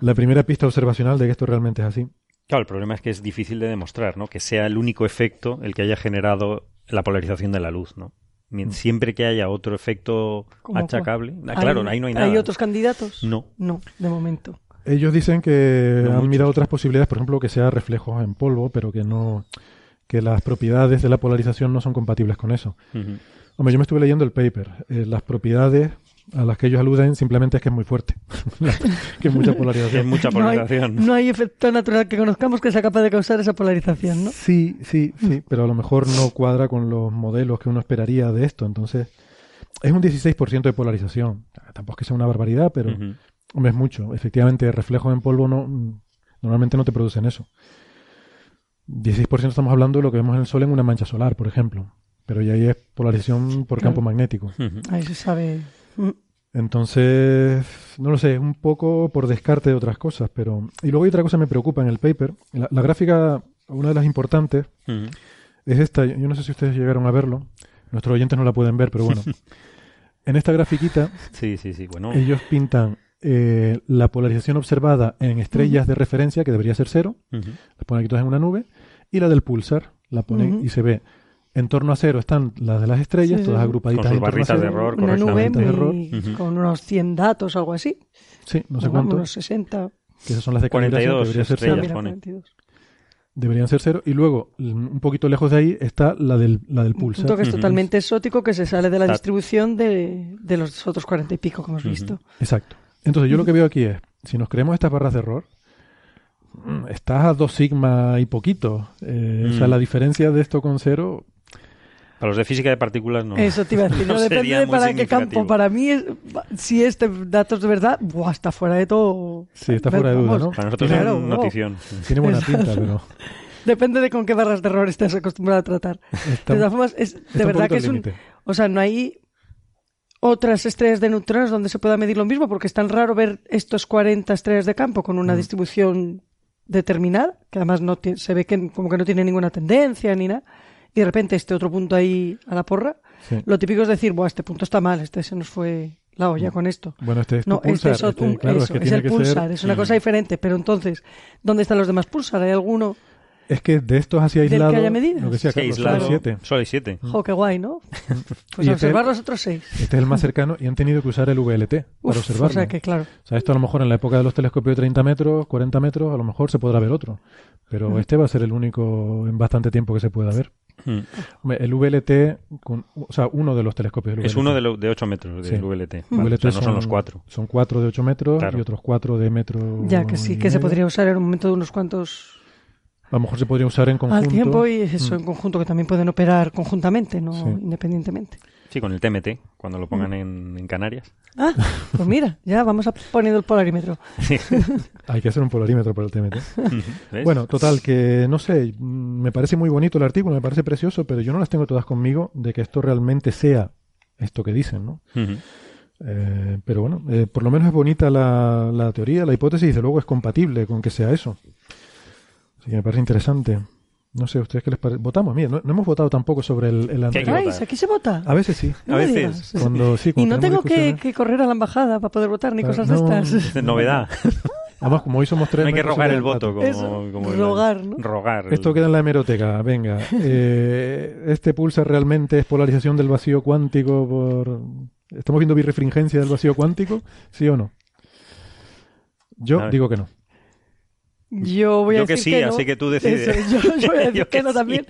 La primera pista observacional de que esto realmente es así. Claro, el problema es que es difícil de demostrar, ¿no? Que sea el único efecto el que haya generado la polarización de la luz, ¿no? Mien- Siempre que haya otro efecto ¿Cómo achacable. Ah, claro, ahí no hay nada. ¿Hay otros candidatos? No. No, de momento. Ellos dicen que No han mirado otras posibilidades, por ejemplo, que sea reflejos en polvo, pero que no, que las propiedades de la polarización no son compatibles con eso. Hombre, yo me estuve leyendo el paper. Eh, las propiedades a las que ellos aluden simplemente es que es muy fuerte, que es mucha Es polarización. mucha No hay, polarización. no hay efecto natural que conozcamos que sea capaz de causar esa polarización, ¿no? Sí, sí, sí, pero a lo mejor no cuadra con los modelos que uno esperaría de esto. Entonces, es un 16% de polarización. Tampoco es que sea una barbaridad, pero. Hombre, es mucho. Efectivamente, reflejos en polvo no normalmente no te producen eso. 16% estamos hablando de lo que vemos en el Sol en una mancha solar, por ejemplo. Pero ya ahí es polarización por campo magnético. Ahí se sabe. Mm. Entonces, no lo sé, es un poco por descarte de otras cosas, pero... Y luego hay otra cosa que me preocupa en el paper. La, la gráfica, una de las importantes, es esta. Yo no sé si ustedes llegaron a verlo. Nuestros oyentes no la pueden ver, pero bueno. en esta grafiquita, Sí, sí, sí. Bueno, ellos pintan eh, la polarización observada en estrellas de referencia, que debería ser cero, ujú. las ponen aquí todas en una nube, y la del pulsar, la ponen Ujú. y se ve. En torno a cero están las de las estrellas, Sí, todas agrupaditas Con sus en torno a barritas de error, Una nube de error. con unos 100 datos, algo así. Sí, no sé cuánto. Unos 60. Que esas son las de calibración, 42 debería ser cero. estrellas. mira, pone. 42. Deberían ser cero. Y luego, un poquito lejos de ahí, está la del, la del Un pulsar. punto que es totalmente exótico que se sale de la distribución de, de los otros 40 y pico que hemos visto. Exacto. Entonces, yo lo que veo aquí es, si nos creemos estas barras de error, mm, estás a 2 sigma y poquito. Eh, O sea, Mm. la diferencia de esto con cero, Para los de física de partículas no. Eso te iba a decir. No, No depende de para qué campo. Para mí, es, si este datos de verdad, buah, está fuera de todo. sí, está fuera de duda, Vamos, ¿no? Para nosotros Claro, es una no. notición. Tiene buena pinta, pero Depende de con qué barras de error estés acostumbrado a tratar. está, de todas formas, es, de verdad que es un. O sea, no hay otras estrellas de neutrones donde se pueda medir lo mismo, porque es tan raro ver estos 40 estrellas de campo con una distribución determinada, que además no tiene- se ve que como que no tiene ninguna tendencia ni nada, y de repente este otro punto ahí a la porra. Sí. Lo típico es decir, Buah, este punto está mal, este se nos fue la olla con esto. Bueno, este es No, este pulsar. es, otro- este, claro, eso, es que es el pulsar, ser... es una cosa diferente, pero entonces, ¿dónde están los demás pulsar? ¿Hay alguno? Es que de estos así ¿Del que aislados... haya medidas? Lo que Sí, Carlos, aislado, son siete. Solo hay siete. Jo, qué guay, ¿no? Pues Y a este- observar los otros seis. Este es el más cercano y han tenido que usar el VLT Uf, para observarlo. o sea que, claro. O sea, esto a lo mejor en la época de los telescopios de 30 metros, 40 metros, a lo mejor se podrá ver otro. Pero este va a ser el único en bastante tiempo que se pueda ver. Mm. El VLT, con- o sea, uno de los telescopios del Es VLT. uno de, lo- de 8 metros Sí. del VLT. VLT Vale, o sea, no son los cuatro. Son cuatro de 8 metros Claro. y otros cuatro de metro. Ya que sí, que se medio. podría usar en un momento de unos cuantos A lo mejor se podría usar en conjunto. al tiempo y eso Mm. en conjunto, que también pueden operar conjuntamente, no Sí. independientemente. Sí, con el TMT, cuando lo pongan en, en Canarias. Ah, pues mira, ya vamos a poniendo el polarímetro. Hay que hacer un polarímetro para el TMT. ¿Ves? Bueno, total, que no sé, mm, me parece muy bonito el artículo, me parece precioso, pero yo no las tengo todas conmigo de que esto realmente sea esto que dicen, ¿no? Eh, pero bueno, eh, por lo menos es bonita la, la teoría, la hipótesis, y desde luego es compatible con que sea eso. Así que me parece interesante. No sé, ¿a ustedes qué les parece? Votamos, mira, no, no hemos votado tampoco sobre el, el ¿Qué anterior. Votar. aquí se vota. A veces sí. No a veces. Cuando, sí, Y no tengo que, correr a la embajada para poder votar ni Ah, cosas no. de estas. Es novedad. Además, como hoy somos tres... No hay que no rogar el voto empate. como, Eso, como el- rogar, ¿no? Rogar. Esto queda en la hemeroteca, venga. Eh, ¿Este pulsar realmente es polarización del vacío cuántico por... ¿Estamos viendo birrefringencia del vacío cuántico? ¿Sí o no? Yo digo que no. Yo voy a Yo que decir sí, no. así que tú decides. Eso, yo, yo voy a decir Yo que, que no sí. también.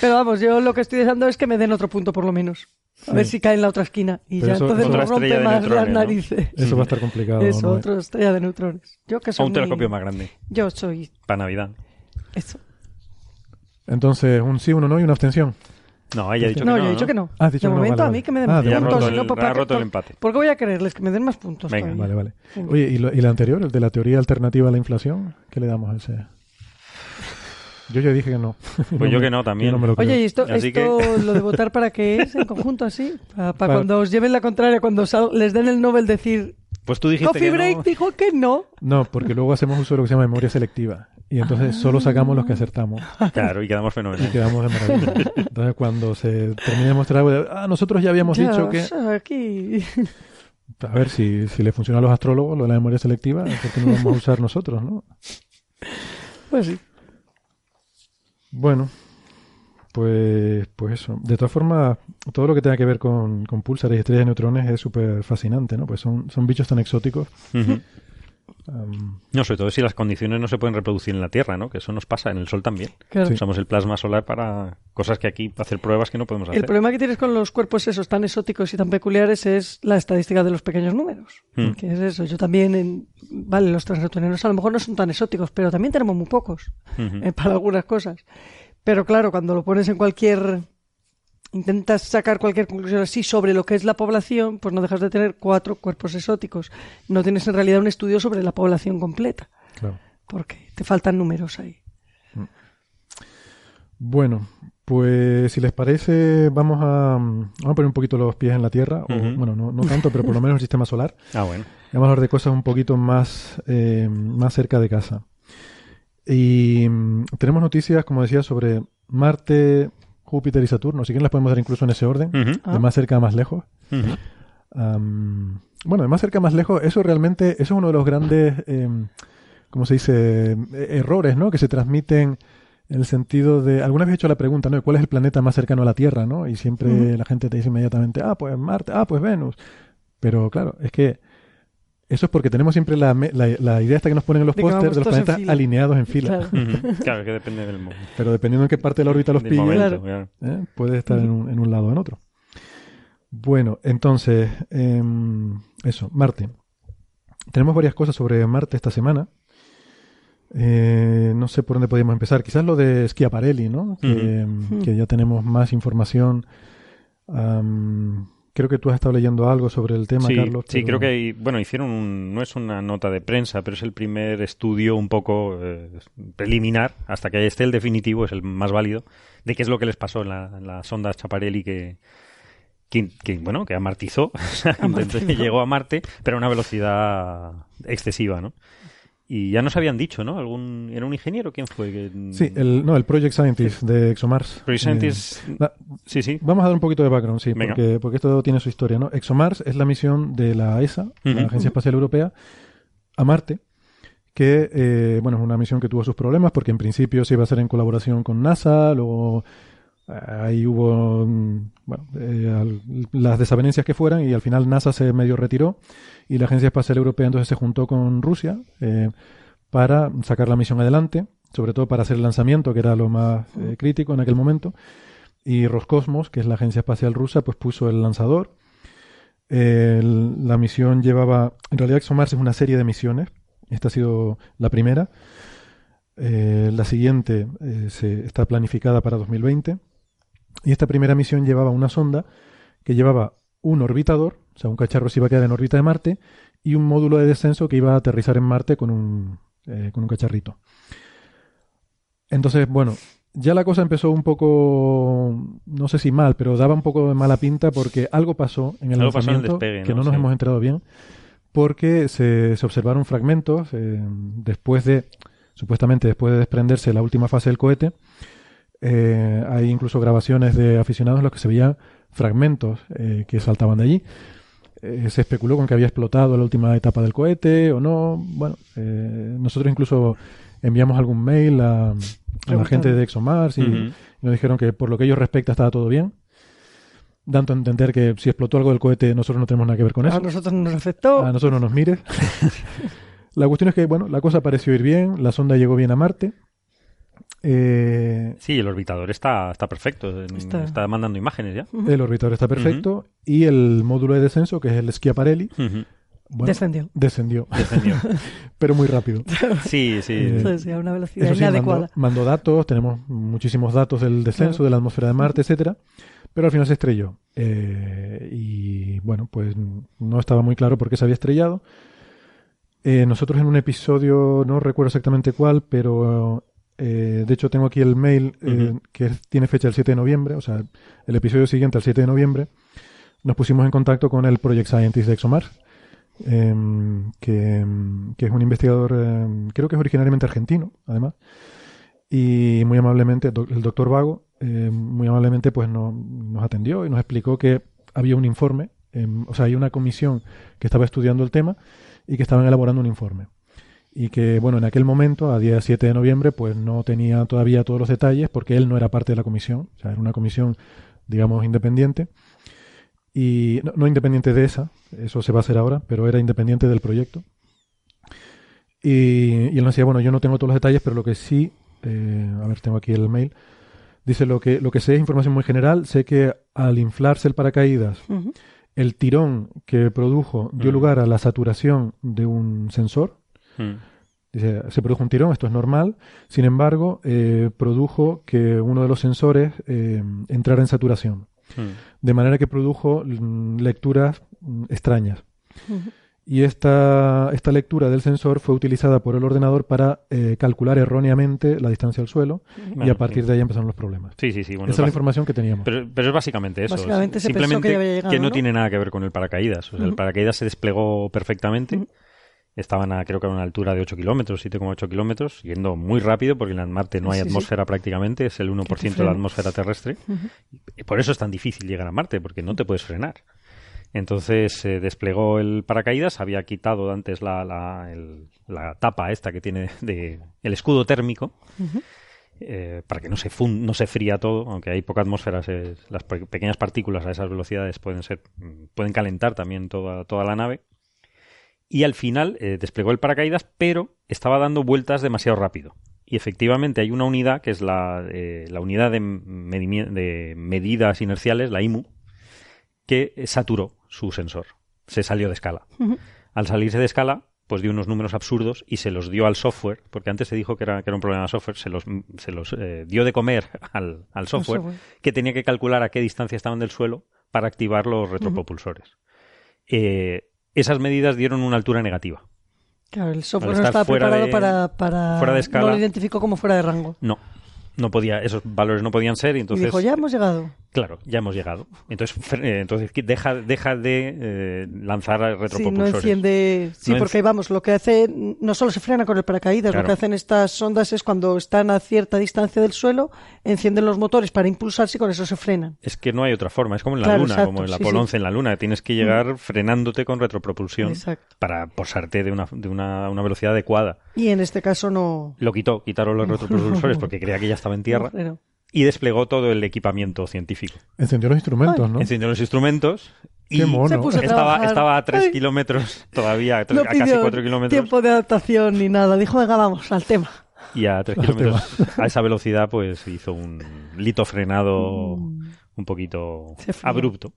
Pero vamos, yo lo que estoy deseando es que me den otro punto por lo menos. A ver si cae en la otra esquina. Y Pero ya eso- entonces me rompe de más las narices. Eso va a estar complicado. Eso, ¿no? otra estrella de neutrones. Yo que O soy un telescopio más grande. Yo soy Para Navidad. eso. Entonces, un sí, uno no y una abstención. No, ella ha dicho no, que yo no. he dicho ¿no? que no. Ah, has dicho de que no, momento vale, a mí que me den Ah, más de Ya ha puntos. roto el- no, ¿para ha qué- roto el por- empate. ¿Por qué voy a quererles que me den más puntos? Venga, todavía? Vale, vale. Venga. Oye, ¿y, lo- y la anterior, el de la teoría alternativa a la inflación? ¿Qué le damos a ese? Yo ya dije que no. Pues yo que no también. Yo no me lo creo. Oye, ¿y esto, Así esto lo de votar para qué es en conjunto así? Para, Para- cuando os lleven la contraria, cuando sal- les den el Nobel decir Pues tú dijiste Coffee que Break no. dijo que no. No, porque luego hacemos uso de lo que se llama memoria selectiva. Y entonces solo sacamos los que acertamos. Claro, y quedamos Y fenomenal. quedamos de maravilla. Entonces, cuando se termine de mostrar algo de, ah, nosotros ya habíamos dicho que. aquí. A ver si, si le funciona a los astrólogos lo de la memoria selectiva, ¿por qué no lo vamos a usar nosotros, no? Pues sí. Bueno, pues, pues eso. De todas formas, todo lo que tenga que ver con, con púlsares y estrellas de neutrones es súper fascinante, ¿no? Pues son, son bichos tan exóticos. Ujú. No, sobre todo si las condiciones no se pueden reproducir en la Tierra, ¿no? Que eso nos pasa en el Sol también. Claro. Usamos el plasma solar para cosas que aquí hacer pruebas que no podemos hacer. El problema que tienes con los cuerpos esos tan exóticos y tan peculiares es la estadística de los pequeños números. Hmm. Que es eso. Yo también, en- vale, los transneutronianos a lo mejor no son tan exóticos, pero también tenemos muy pocos eh, para algunas cosas. Pero claro, cuando lo pones en cualquier... Intentas sacar cualquier conclusión así sobre lo que es la población, pues no dejas de tener cuatro cuerpos exóticos. No tienes en realidad un estudio sobre la población completa, claro. porque te faltan números ahí. Bueno, pues si les parece, vamos a, vamos a poner un poquito los pies en la Tierra. o, bueno, no, no tanto, pero por lo menos el sistema solar. Ah, bueno. Y Vamos a hablar de cosas un poquito más, eh, más cerca de casa. Y mm, tenemos noticias, como decía, sobre Marte, Júpiter y Saturno. Si quieren las podemos dar incluso en ese orden, de más cerca a más lejos. Bueno, de más cerca a más lejos, eso realmente, eso es uno de los grandes, em, ¿cómo se dice? Eh, Errores, ¿no? Que se transmiten en el sentido de, alguna vez he hecho la pregunta, ¿no? ¿Cuál es el planeta más cercano a la Tierra, ¿no? Y siempre la gente te dice inmediatamente, ah, pues Marte, ah, pues Venus. Pero claro, es que eso es porque tenemos siempre la, la, la idea esta que nos ponen en los pósters de los en planetas alineados en fila. Claro. Claro, que depende del, mo- Pero dependiendo en qué parte de la órbita los momento. Claro. ¿eh? puede estar en, un, en un lado o en otro. Bueno, entonces, em, eso, Marte. Tenemos varias cosas sobre Marte esta semana. Eh, no sé por dónde podríamos empezar. Quizás lo de Schiaparelli, ¿no? Que, em, que ya tenemos más información. Creo que tú has estado leyendo algo sobre el tema, sí, Carlos. sí, pero- creo que bueno hicieron un, no es una nota de prensa, pero es el primer estudio un poco eh, preliminar hasta que esté el definitivo es el más válido de qué es lo que les pasó en la, en la sonda Chaparelli que que, que, bueno, que amartizó, llegó a Marte, pero a una velocidad excesiva, ¿no? Y ya nos habían dicho, ¿no? ¿Algún, ¿Era un ingeniero? ¿Quién fue? Que- Sí, el, no, el Project Scientist de ExoMars. Project Scientist- Eh, la- Sí, sí. Vamos a dar un poquito de background, sí, Venga. porque, porque esto tiene su historia, ¿no? ExoMars es la misión de la ESA, la. Agencia Espacial Europea, a Marte, que, eh, bueno, es una misión que tuvo sus problemas porque en principio se iba a hacer en colaboración con NASA, luego eh, ahí hubo, mm, bueno, eh, al- las desavenencias que fueran y al final NASA se medio retiró y la Agencia Espacial Europea entonces se juntó con Rusia eh, para sacar la misión adelante, sobre todo para hacer el lanzamiento, que era lo más eh, crítico en aquel momento. Y Roscosmos, que es la agencia espacial rusa, pues puso el lanzador. El- la misión llevaba, en realidad ExoMars es una serie de misiones. Esta ha sido la primera. Eh, la siguiente se, está planificada para 2020. Y esta primera misión llevaba una sonda que llevaba un orbitador, o sea, un cacharro se iba a quedar en órbita de Marte, y un módulo de descenso que iba a aterrizar en Marte con un, eh, con un cacharrito. Entonces, bueno, ya la cosa empezó un poco, no sé si mal, pero daba un poco de mala pinta porque algo pasó en el Algo pasó en el lanzamiento despegue, que ¿no? no nos Sí. hemos enterado bien, porque se, se observaron fragmentos eh, después de, supuestamente después de desprenderse la última fase del cohete. eh, hay incluso grabaciones de aficionados en los que se veían fragmentos eh, que saltaban de allí. Eh, se especuló con que había explotado la última etapa del cohete o no. Bueno, eh, nosotros incluso enviamos algún mail a, a la gente de ExoMars y nos dijeron que por lo que ellos respecta estaba todo bien. Dando a entender que si explotó algo del cohete nosotros no tenemos nada que ver con eso. A nosotros no nos afectó. A nosotros no nos mires. la cuestión es que, bueno, la cosa pareció ir bien, la sonda llegó bien a Marte. Eh, Sí, el orbitador está, está perfecto. Está- Está... mandando imágenes ya. el orbitador está perfecto y el módulo de descenso, que es el Schiaparelli, bueno, Descendió. descendió, Descendió. pero muy rápido. Sí, sí. Eh, Entonces, sí, a una velocidad Eso sí, mandó, inadecuada. mandó datos, tenemos muchísimos datos del descenso, Claro. de la atmósfera de Marte, etcétera, pero al final se estrelló. Eh, y bueno, pues no estaba muy claro por qué se había estrellado. Eh, nosotros en un episodio, no recuerdo exactamente cuál, pero eh, de hecho tengo aquí el mail eh, que tiene fecha el 7 de noviembre, o sea, el episodio siguiente al 7 de noviembre, nos pusimos en contacto con el Project Scientist de ExoMars, em, que, em, que es un investigador, em, creo que es originariamente argentino, además, y muy amablemente, do- el doctor Vago, eh, muy amablemente pues no- nos atendió y nos explicó que había un informe, o sea, hay una comisión que estaba estudiando el tema y que estaban elaborando un informe. Y que, bueno, en aquel momento, a día 7 de noviembre, pues no tenía todavía todos los detalles porque él no era parte de la comisión, o sea, era una comisión, digamos, independiente. Y no, no independiente de esa, eso se va a hacer ahora, pero era independiente del proyecto. Y, y él nos decía, bueno, yo no tengo todos los detalles, pero lo que sí, eh, a ver, tengo aquí el mail, dice lo que, lo que sé es información muy general, sé que al inflarse el paracaídas, el tirón que produjo dio Mm. lugar a la saturación de un sensor. Mm. Dice, se produjo un tirón, esto es normal. Sin embargo, eh, produjo que uno de los sensores eh, entrara en saturación. Mm. De manera que produjo mm, lecturas extrañas. Y esta, esta lectura del sensor fue utilizada por el ordenador para eh, calcular erróneamente la distancia al suelo y a partir sí. de ahí empezaron los problemas. Sí, sí, sí. Bueno, Esa es la información que teníamos. Pero, pero es básicamente eso. Básicamente se pensó Simplemente que ya había llegado, no, ¿no? tiene nada que ver con el paracaídas. O sea, El paracaídas se desplegó perfectamente. Estaban a, creo que a una altura de 8 kilómetros, 7,8 kilómetros, yendo muy rápido porque en Marte no hay Sí, sí. atmósfera prácticamente, es el 1% de la atmósfera terrestre. Y por eso es tan difícil llegar a Marte, porque no te puedes frenar. Entonces se desplegó el paracaídas, había quitado antes la, la, el- la tapa esta que tiene de, el escudo térmico, eh, para que no se fun- no se fría todo, aunque hay poca atmósfera, se- las pe- pequeñas partículas a esas velocidades pueden ser pueden calentar también toda, toda la nave. Y al final eh, desplegó el paracaídas, pero estaba dando vueltas demasiado rápido. Y efectivamente hay una unidad que es la, eh, la unidad de, medidas inerciales, la IMU, que eh, saturó su sensor. Se salió de escala. Al salirse de escala, pues dio unos números absurdos y se los dio al software, porque antes se dijo que era, que era un problema de software, se los, se los eh, dio de comer al, al software, software. que tenía que calcular a qué distancia estaban del suelo para activar los retropropulsores. Eh, esas medidas dieron una altura negativa. Claro, el software no estaba preparado de- para, para... fuera de escala. No lo identificó como fuera de rango. No, no podía, esos valores no podían ser y entonces... y dijo, ya hemos llegado. Claro, ya hemos llegado. Entonces, eh, entonces deja, deja de eh, lanzar Sí, no retropropulsores. enciende. Sí, No porque vamos, lo que hace no solo se frena con el paracaídas, Claro. lo que hacen estas sondas es cuando están a cierta distancia del suelo, encienden los motores para impulsarse y con eso se frenan. Es que no hay otra forma. Es como en la Claro, Luna, exacto, como sí, Apolo sí. 11 en la Luna. Tienes que llegar frenándote con retropropulsión Exacto. para posarte de una, de una, una velocidad adecuada. Y en este caso no. Lo quitó, quitaron los retropropulsores porque creía que ya estaba en tierra no. Y desplegó todo el equipamiento científico. Encendió los instrumentos, ¿no? Encendió los instrumentos y Qué mono. Se puso a estaba, estaba a 3 Ay. kilómetros todavía, a, tres- No a casi pidió 4 kilómetros. tiempo de adaptación ni nada. Dijo, venga, vamos, al tema. Y a 3 Al kilómetros a esa velocidad, pues hizo un lito frenado un poquito abrupto.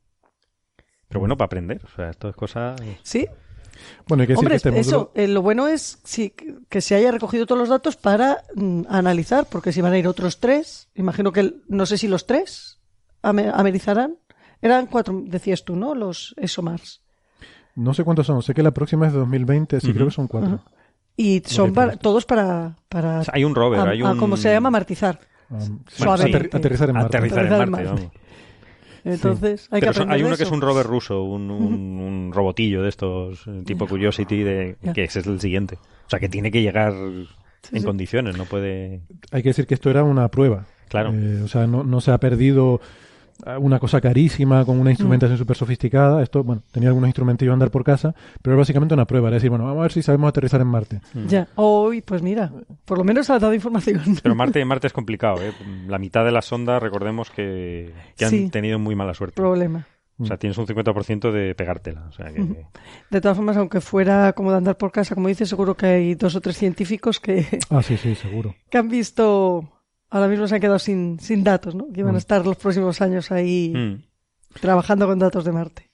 Pero bueno, para aprender. O sea, esto es cosa. Sí, Bueno, hay que decir Hombre, que este eso, módulo... eh, lo bueno es sí, que se haya recogido todos los datos para mm, analizar, porque si van a ir otros tres, imagino que, el- no sé si los tres ame- amerizarán. Eran cuatro, decías tú, ¿no? Los ESOMARS. No sé cuántos son. Sé que la próxima es de 2020, sí Ujú. creo que son cuatro. Y son para- todos para, para O sea, hay un rover, a- hay a un. como se llama, amartizar. Um, Suavemente. ater- aterrizar en Marte. Aterrizar en Aterrizar en Marte, Marte. vamos. Entonces, hay que Pero son- aprender hay de uno que es un rover ruso, un, un, un robotillo de estos, eh, tipo Curiosity, de, que ese es el siguiente. O sea, que tiene que llegar en sí. condiciones, no puede. Hay que decir que esto era una prueba. Claro. Eh, o sea, no, no se ha perdido una cosa carísima con una instrumentación súper sofisticada. Esto, bueno, tenía algunos instrumentillos a andar por casa, pero era básicamente una prueba. Era decir, bueno, vamos a ver si sabemos aterrizar en Marte. Ya. Hoy, pues mira, por lo menos ha dado información. Pero Marte, Marte es complicado, ¿eh? La mitad de las sondas, recordemos que, que han Sí. tenido muy mala suerte. Problema. O sea, tienes un 50% de pegártela. O sea, que... De todas formas, aunque fuera como de andar por casa, como dices, seguro que hay dos o tres científicos que, Ah, sí, sí, seguro. que han visto, ahora mismo se han quedado sin, sin datos, ¿no? Que iban a Mm. estar los próximos años ahí Mm. trabajando con datos de Marte.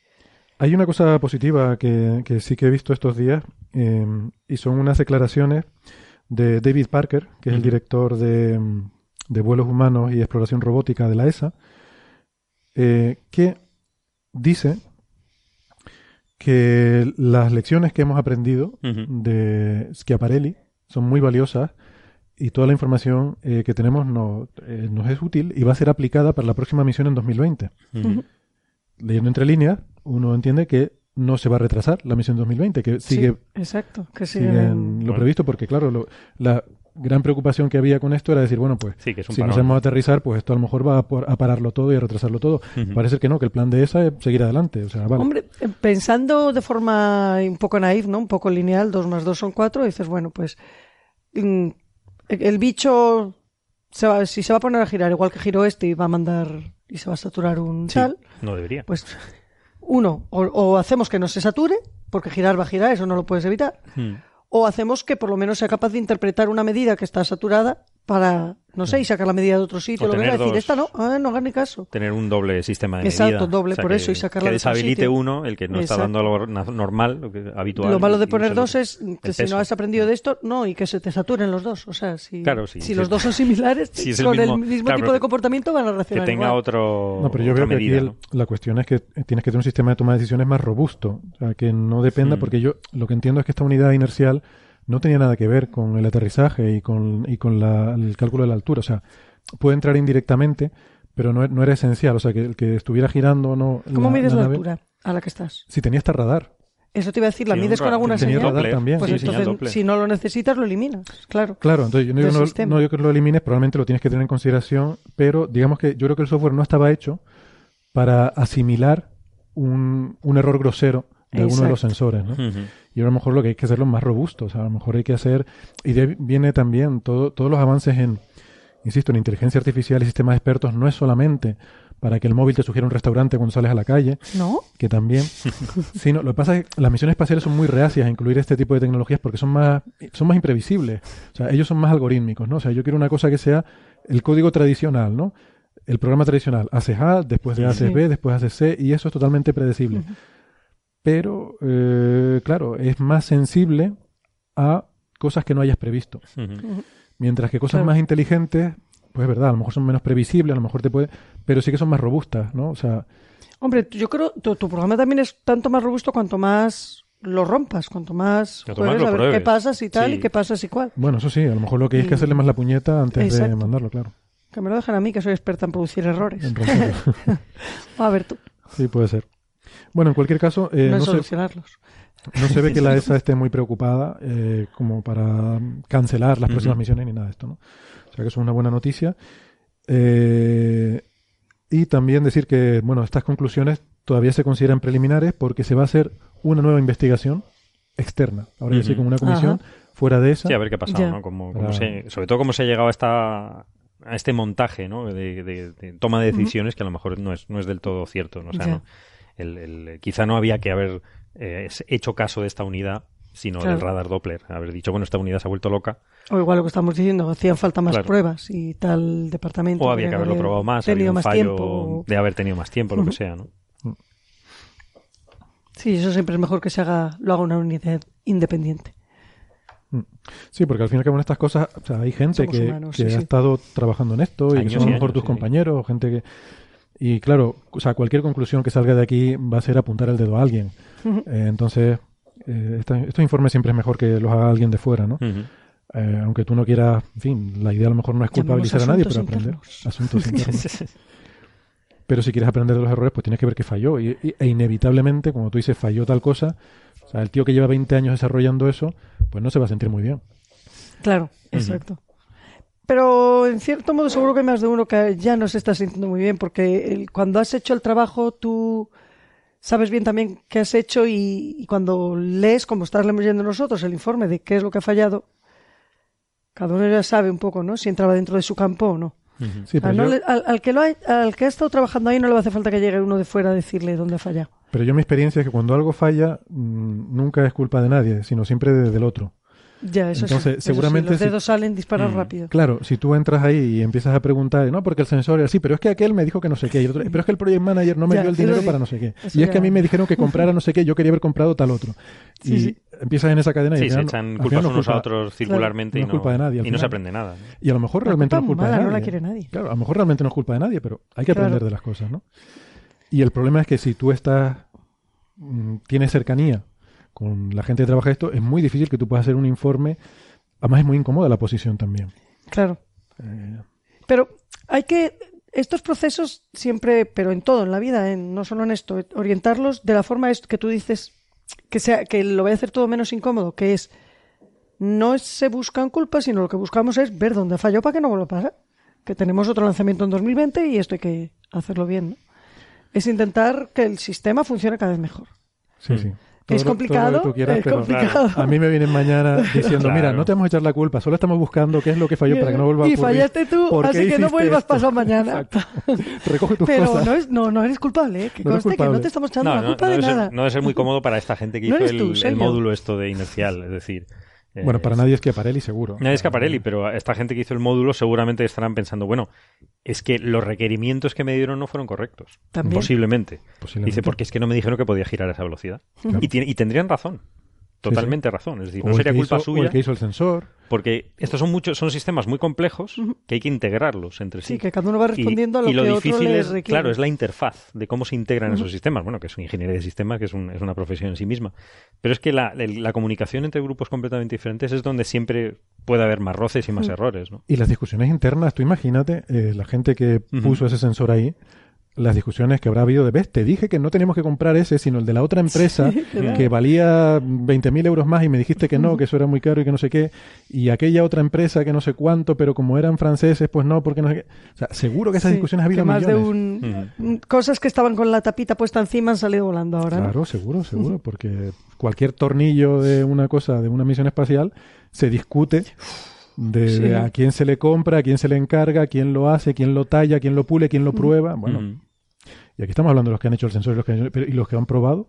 Hay una cosa positiva que, que sí que he visto estos días eh, y son unas declaraciones de David Parker, que es el director de, de vuelos humanos y exploración robótica de la ESA, eh, que dice que las lecciones que hemos aprendido de Schiaparelli son muy valiosas y toda la información eh, que tenemos no- eh, nos es útil y va a ser aplicada para la próxima misión en 2020 Ujú. leyendo entre líneas, uno entiende que no se va a retrasar la misión 2020, que sigue, Sí, exacto, que sigue siguen en lo Bueno. previsto, porque claro, lo- la gran preocupación que había con esto era decir, bueno, pues Sí, que es un si no parón. sabemos aterrizar, pues esto a lo mejor va a, por- a pararlo todo y a retrasarlo todo. Ujú. Parece que no, que el plan de esa es seguir adelante. O sea, vale. Hombre, eh, pensando de forma un poco naif, ¿no? Un poco lineal, dos más dos son cuatro, dices, bueno, pues mm, el bicho, se va- si se va a poner a girar igual que giró este y va a mandar y se va a saturar un Sí, tal, no debería. pues uno, o, o hacemos que no se sature, porque girar va a girar, eso no lo puedes evitar, Mm. o hacemos que por lo menos sea capaz de interpretar una medida que está saturada para, no sé, y sacar la medida de otro sitio, O lo que tener sea, decir, dos. esta no, ah, no hagan ni caso. Tener un doble sistema de Exacto, medida. doble por que- eso, y sacarla Que de otro deshabilite sitio. uno, el que no está dando lo na- normal, lo que, habitual. Lo malo de poner dos es que si no has aprendido de esto, no, y que se te saturen los dos. O sea, si, Claro, sí, si sí. los dos son similares, Si es el con mismo- el mismo claro, tipo de comportamiento van a Que reaccionar tenga igual. otro. No, pero yo veo que medida, aquí el- ¿no? la cuestión es que tienes que tener un sistema de toma de decisiones más robusto. O sea, que no dependa, porque yo lo que entiendo es que esta unidad inercial no tenía nada que ver con el aterrizaje y con, y con la- el cálculo de la altura. O sea, puede entrar indirectamente, pero no, no era esencial. O sea, que el que estuviera girando o no. ¿Cómo mides la, altura a la que estás? Si tenía este radar. Eso te iba a decir, ¿la mides con alguna tenía señal? radar también, Pues sí, entonces, si no lo necesitas, lo eliminas. Claro. Claro, entonces yo no no, no que lo elimines, probablemente lo tienes que tener en consideración, pero digamos que yo creo que el software no estaba hecho para asimilar un, un error grosero de alguno de los sensores, ¿no? Y a lo mejor lo que hay que hacerlo más robusto, o sea, a lo mejor hay que hacer, y de ahí viene también todo, todos los avances en, insisto, en inteligencia artificial y sistemas expertos, no es solamente para que el móvil te sugiera un restaurante cuando sales a la calle, ¿No? que también, sino lo que pasa es que las misiones espaciales son muy reacias a incluir este tipo de tecnologías porque son más, son más imprevisibles, o sea, ellos son más algorítmicos, ¿no? O sea, yo quiero una cosa que sea el código tradicional, ¿no? El programa tradicional, haces A, después de A haces. B, después haces C, y eso es totalmente predecible pero eh, claro, es más sensible a cosas que no hayas previsto. Mientras que cosas Claro. más inteligentes, pues es verdad, a lo mejor son menos previsibles, a lo mejor te puede, pero sí que son más robustas, ¿no? O sea, Hombre, yo creo tu, tu programa también es tanto más robusto cuanto más lo rompas, cuanto más Cuanto más saber pruebes. qué pasa si tal Sí. y qué pasa si cual. bueno, eso sí, a lo mejor lo que hay es que hacerle más la puñeta antes de mandarlo, claro. Que me lo dejen a mí, que soy experta en producir errores. En a ver tú, sí, puede ser. Bueno, en cualquier caso, eh, no se, solucionarlos. no se ve que la ESA esté muy preocupada eh, como para cancelar las próximas misiones ni nada de esto, ¿no? O sea que eso es una buena noticia. Eh, y también decir que, bueno, estas conclusiones todavía se consideran preliminares porque se va a hacer una nueva investigación externa. Ahora ya sí con una comisión Ajá. fuera de esa. Sí, a ver qué ha pasado, Ya. ¿no? Se- sobre todo cómo se ha llegado a esta a este montaje, ¿no? De, de- de toma de decisiones que a lo mejor no es, no es del todo cierto, ¿no? O sea, Ya. no- el- el- quizá no había que haber eh, hecho caso de esta unidad, sino Claro. del radar Doppler. Haber dicho, bueno, esta unidad se ha vuelto loca, O igual lo que estamos diciendo, hacían falta más Claro. pruebas y tal departamento. o había que haberlo haber probado más, había Tenido un más fallo tiempo. de haber tenido más tiempo, lo que sea, ¿no? Sí, eso siempre es mejor que se haga, lo haga una unidad independiente. Sí, porque al fin y al cabo en estas cosas o sea, hay gente Somos que, humanos, que sí, ha sí. estado trabajando en esto y Años que son a lo mejor años, tus sí. compañeros, o gente que... Y claro, o sea, cualquier conclusión que salga de aquí va a ser apuntar el dedo a alguien. Eh, entonces, eh, esta- estos informes siempre es mejor que los haga alguien de fuera, ¿no? Eh, aunque tú no quieras, en fin, la idea a lo mejor no es culpabilizar a nadie, pero aprender internos. asuntos internos. Pero si quieres aprender de los errores, pues tienes que ver que falló. Y, y- e inevitablemente, como tú dices, falló tal cosa. O sea, el tío que lleva 20 años desarrollando eso, pues no se va a sentir muy bien. Claro, exacto. Pero en cierto modo seguro que hay más de uno que ya no se está sintiendo muy bien porque el- cuando has hecho el trabajo tú sabes bien también qué has hecho y, y cuando lees, como estás leyendo nosotros, el informe de qué es lo que ha fallado, cada uno ya sabe un poco, ¿no? Si entraba dentro de su campo o no. Sí, O sea, pero, no yo, le- al, al que lo ha, al que ha estado trabajando ahí no le va a hacer falta que llegue uno de fuera a decirle dónde ha fallado. pero yo mi experiencia es que cuando algo falla, mm, nunca es culpa de nadie, sino siempre de- del otro. Ya, eso sí, Entonces, eso sí, seguramente los si- dedos salen disparar Mm, rápido. Claro, si tú entras ahí y empiezas a preguntar, no, porque el sensor era así, pero es que aquel me dijo que no sé qué, y el otro, pero es que el project manager no me Ya, dio el dinero sí. para no sé qué. Eso Y es que a mí me dijeron que comprara no sé qué, yo quería haber comprado tal otro. Sí, y sí. empiezas en esa cadena y Sí, al se echan culpas no unos a otros circularmente no y, es culpa de nadie, y no se aprende nada. ¿no? Y a lo mejor La realmente no es culpa mala de no nadie. la quiere nadie. Claro, a lo mejor realmente no es culpa de nadie, pero hay que Claro. aprender de las cosas, ¿no? Y el problema es que si tú estás, mm, tienes cercanía con la gente que trabaja esto, es muy difícil que tú puedas hacer un informe. Además es muy incómoda la posición también. Claro. Eh, Pero hay que estos procesos siempre, pero en todo, en la vida, en- no solo en esto, orientarlos de la forma es que tú dices que sea que lo vaya a hacer todo menos incómodo, que es no es- se buscan culpas, sino lo que buscamos es ver dónde falló para que no vuelva a pasar. Que tenemos otro lanzamiento en 2020 y esto hay que hacerlo bien, ¿no? Es intentar que el sistema funcione cada vez mejor. sí, sí. Es todo lo complicado, que tú quieras, es pero complicado. A mí me vienen mañana diciendo, Claro. mira, no te vamos a echar la culpa, solo estamos buscando qué es lo que falló para que no vuelva a y ocurrir. fallaste tú, ¿Por qué así que no vuelvas esto? pasado mañana. Recoge tus Pero cosas. no, es, no, no eres culpable, ¿eh? que No conste que no te estamos echando No, la culpa no de ser- nada. no debe ser muy cómodo para esta gente que No hizo tú, el, el módulo esto de inercial, es decir... eh, Bueno, para nadie es que Aparelli seguro. Nadie es Caparelli, pero esta gente que hizo el módulo seguramente estarán pensando, bueno, es que los requerimientos que me dieron no fueron correctos. También. Posiblemente. Posiblemente. Dice, porque es que no me dijeron que podía girar a esa velocidad. Claro. Y, tiene- y tendrían razón. Totalmente razón. Es decir, O no sería que culpa hizo- o suya. el que hizo el sensor. Porque estos son muchos, son sistemas muy complejos que hay que integrarlos entre sí. Sí, que cada uno va respondiendo a lo y que otro difícil le es, requiere. claro, es la interfaz de cómo se integran esos sistemas. Bueno, que es ingeniería de sistemas, que es, un- es una profesión en sí misma. Pero es que la, el- la comunicación entre grupos completamente diferentes es donde siempre puede haber más roces y más errores, ¿no? Y las discusiones internas, tú imagínate, eh, la gente que puso ese sensor ahí, las discusiones que habrá habido de, ves, te dije que no tenemos que comprar ese, sino el de la otra empresa, que valía 20.000 euros más y me dijiste que no, que eso era muy caro y que no sé qué, y aquella otra empresa que no sé cuánto, pero como eran franceses, pues no, porque no sé qué. O sea, seguro que esas Sí, discusiones ha habido que más de un mm, cosas que estaban con la tapita puesta encima han salido volando ahora. ¿no? Claro, seguro, seguro, porque cualquier tornillo de una cosa, de una misión espacial, se discute de, Sí. de a quién se le compra, a quién se le encarga, quién lo hace, quién lo talla, quién lo pule, quién lo prueba. Bueno, y aquí estamos hablando de los que han hecho el sensor y los que, han- pero- y los que han probado.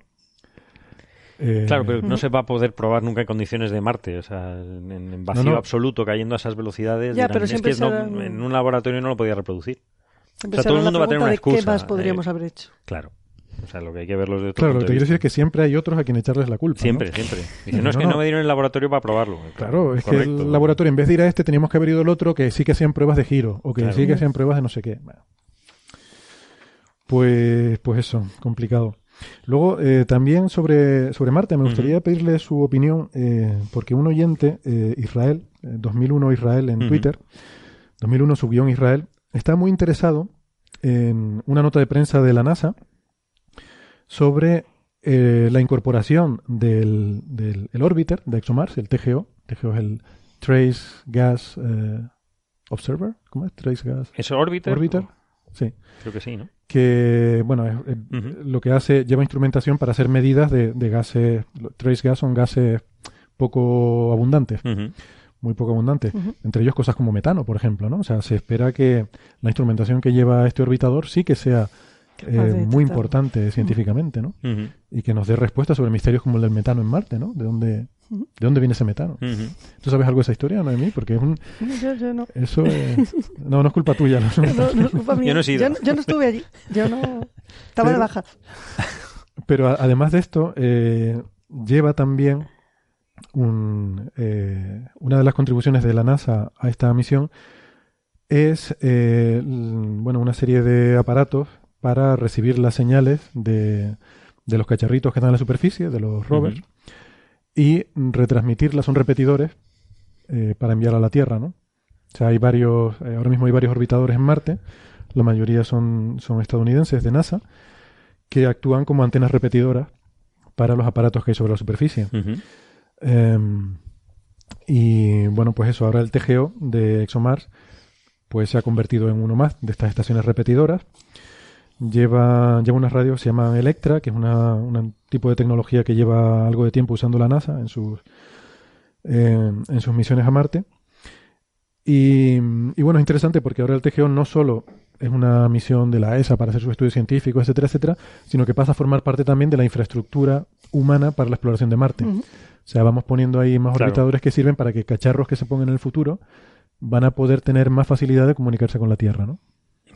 Eh, Claro, pero no se va a poder probar nunca en condiciones de Marte, o sea, en, en vacío No, no. absoluto, cayendo a esas velocidades. Ya, dirán, pero es siempre que no- en un laboratorio no lo podía reproducir. O sea, todo el mundo va a tener una excusa, ¿Qué más podríamos eh, haber hecho? Claro. O sea, lo que hay que verlos de otro Claro, lo que te quiero decir es que siempre hay otros a quien echarles la culpa. ¿no? Siempre, siempre. Dice, no, es No, que no. no me dieron el laboratorio para probarlo. Claro, es que el laboratorio, en vez de ir a este, teníamos que haber ido al otro que sí que hacían pruebas de giro o que Claro. sí que hacían pruebas de no sé qué. Bueno. Pues, pues eso, complicado. Luego, eh, también sobre, sobre Marte, me gustaría pedirle su opinión, eh, porque un oyente, eh, Israel, eh, 2001 Israel en Ujú. Twitter, 2001 su guion Israel, está muy interesado en una nota de prensa de la NASA sobre eh, la incorporación del, del el orbiter de ExoMars, el TGO. TGO es el Trace Gas eh, Observer. ¿Cómo es? Trace Gas. ¿Es orbiter? Orbiter. Sí. Creo que sí, ¿no? Que, bueno, es- es- Ujú. lo que hace, lleva instrumentación para hacer medidas de, de gases. Trace gas son gases poco abundantes, muy poco abundantes. Ujú. Entre ellos cosas como metano, por ejemplo, ¿no? O sea, se espera que la instrumentación que lleva este orbitador sí que sea eh, muy importante científicamente, ¿no? Y que nos dé respuestas sobre misterios como el del metano en Marte, ¿no? ¿De dónde, de dónde viene ese metano? ¿Tú sabes algo de esa historia, Noemí? Porque es un, Yo, yo no. eso es- no, no es culpa tuya. ¿no? No, no es culpa mía. Yo no he sido. Yo, no- yo no estuve allí. Yo no. Estaba de baja. Pero a- además de esto, eh, lleva también un, eh, una de las contribuciones de la NASA a esta misión es eh, bueno una serie de aparatos para recibir las señales de, de los cacharritos que están en la superficie, de los rovers, y retransmitirlas, son repetidores eh, para enviar a la Tierra, ¿no? O sea, hay varios, eh, ahora mismo hay varios orbitadores en Marte, la mayoría son, son estadounidenses de NASA, que actúan como antenas repetidoras para los aparatos que hay sobre la superficie. Em, y bueno, pues eso, ahora el TGO de ExoMars pues se ha convertido en uno más de estas estaciones repetidoras. Lleva, lleva unas radios, se llaman Electra, que es una, un tipo de tecnología que lleva algo de tiempo usando la NASA en sus, em, en sus misiones a Marte. Y, y bueno, es interesante porque ahora el TGO no solo es una misión de la ESA para hacer sus estudios científicos, etcétera, etcétera, sino que pasa a formar parte también de la infraestructura humana para la exploración de Marte. O sea, vamos poniendo ahí más Claro. orbitadores que sirven para que cacharros que se pongan en el futuro van a poder tener más facilidad de comunicarse con la Tierra, ¿no?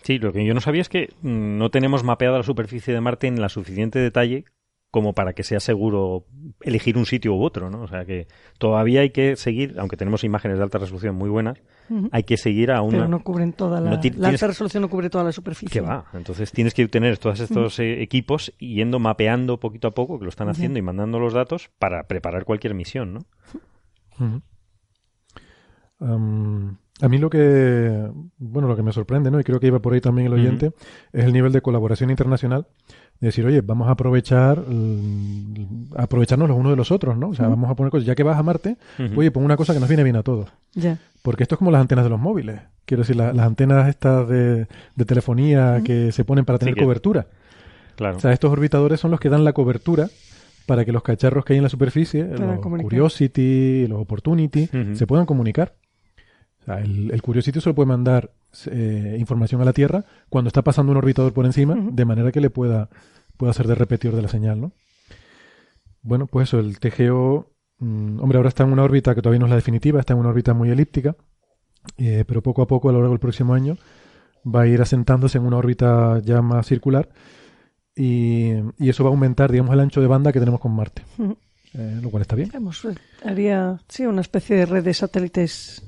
Sí, lo que yo no sabía es que mm, no tenemos mapeada la superficie de Marte en la suficiente detalle como para que sea seguro elegir un sitio u otro, ¿no? O sea que todavía hay que seguir, aunque tenemos imágenes de alta resolución muy buenas, hay que seguir a una... Pero no cubren toda la. No la alta resolución no cubre toda la superficie. que va. Entonces tienes que tener todos estos eh, equipos yendo mapeando poquito a poco, que lo están haciendo y mandando los datos para preparar cualquier misión, ¿no? Ujú. A mí lo que, bueno, lo que me sorprende, ¿no? Y creo que iba por ahí también el oyente, es el nivel de colaboración internacional. De decir, oye, vamos a aprovechar, mm, aprovecharnos los unos de los otros, ¿no? O sea, vamos a poner cosas, ya que vas a Marte, oye, pon una cosa que nos viene bien a todos. Ya. Porque esto es como las antenas de los móviles. Quiero decir, la- las antenas estas de, de telefonía que se ponen para Sí, tener que- cobertura. Claro. O sea, estos orbitadores son los que dan la cobertura para que los cacharros que hay en la superficie, los comunicar. Curiosity, los Opportunity, se puedan comunicar. O sea, el, el Curiosity solo puede mandar eh, información a la Tierra cuando está pasando un orbitador por encima, de manera que le pueda, pueda hacer de repetidor de la señal, ¿no? Bueno, pues eso, el TGO, mm, hombre, ahora está en una órbita que todavía no es la definitiva, está en una órbita muy elíptica, eh, pero poco a poco, a lo largo del próximo año, va a ir asentándose en una órbita ya más circular y, y eso va a aumentar, digamos, el ancho de banda que tenemos con Marte, eh, lo cual está bien. Digamos, haría, sí, una especie de red de satélites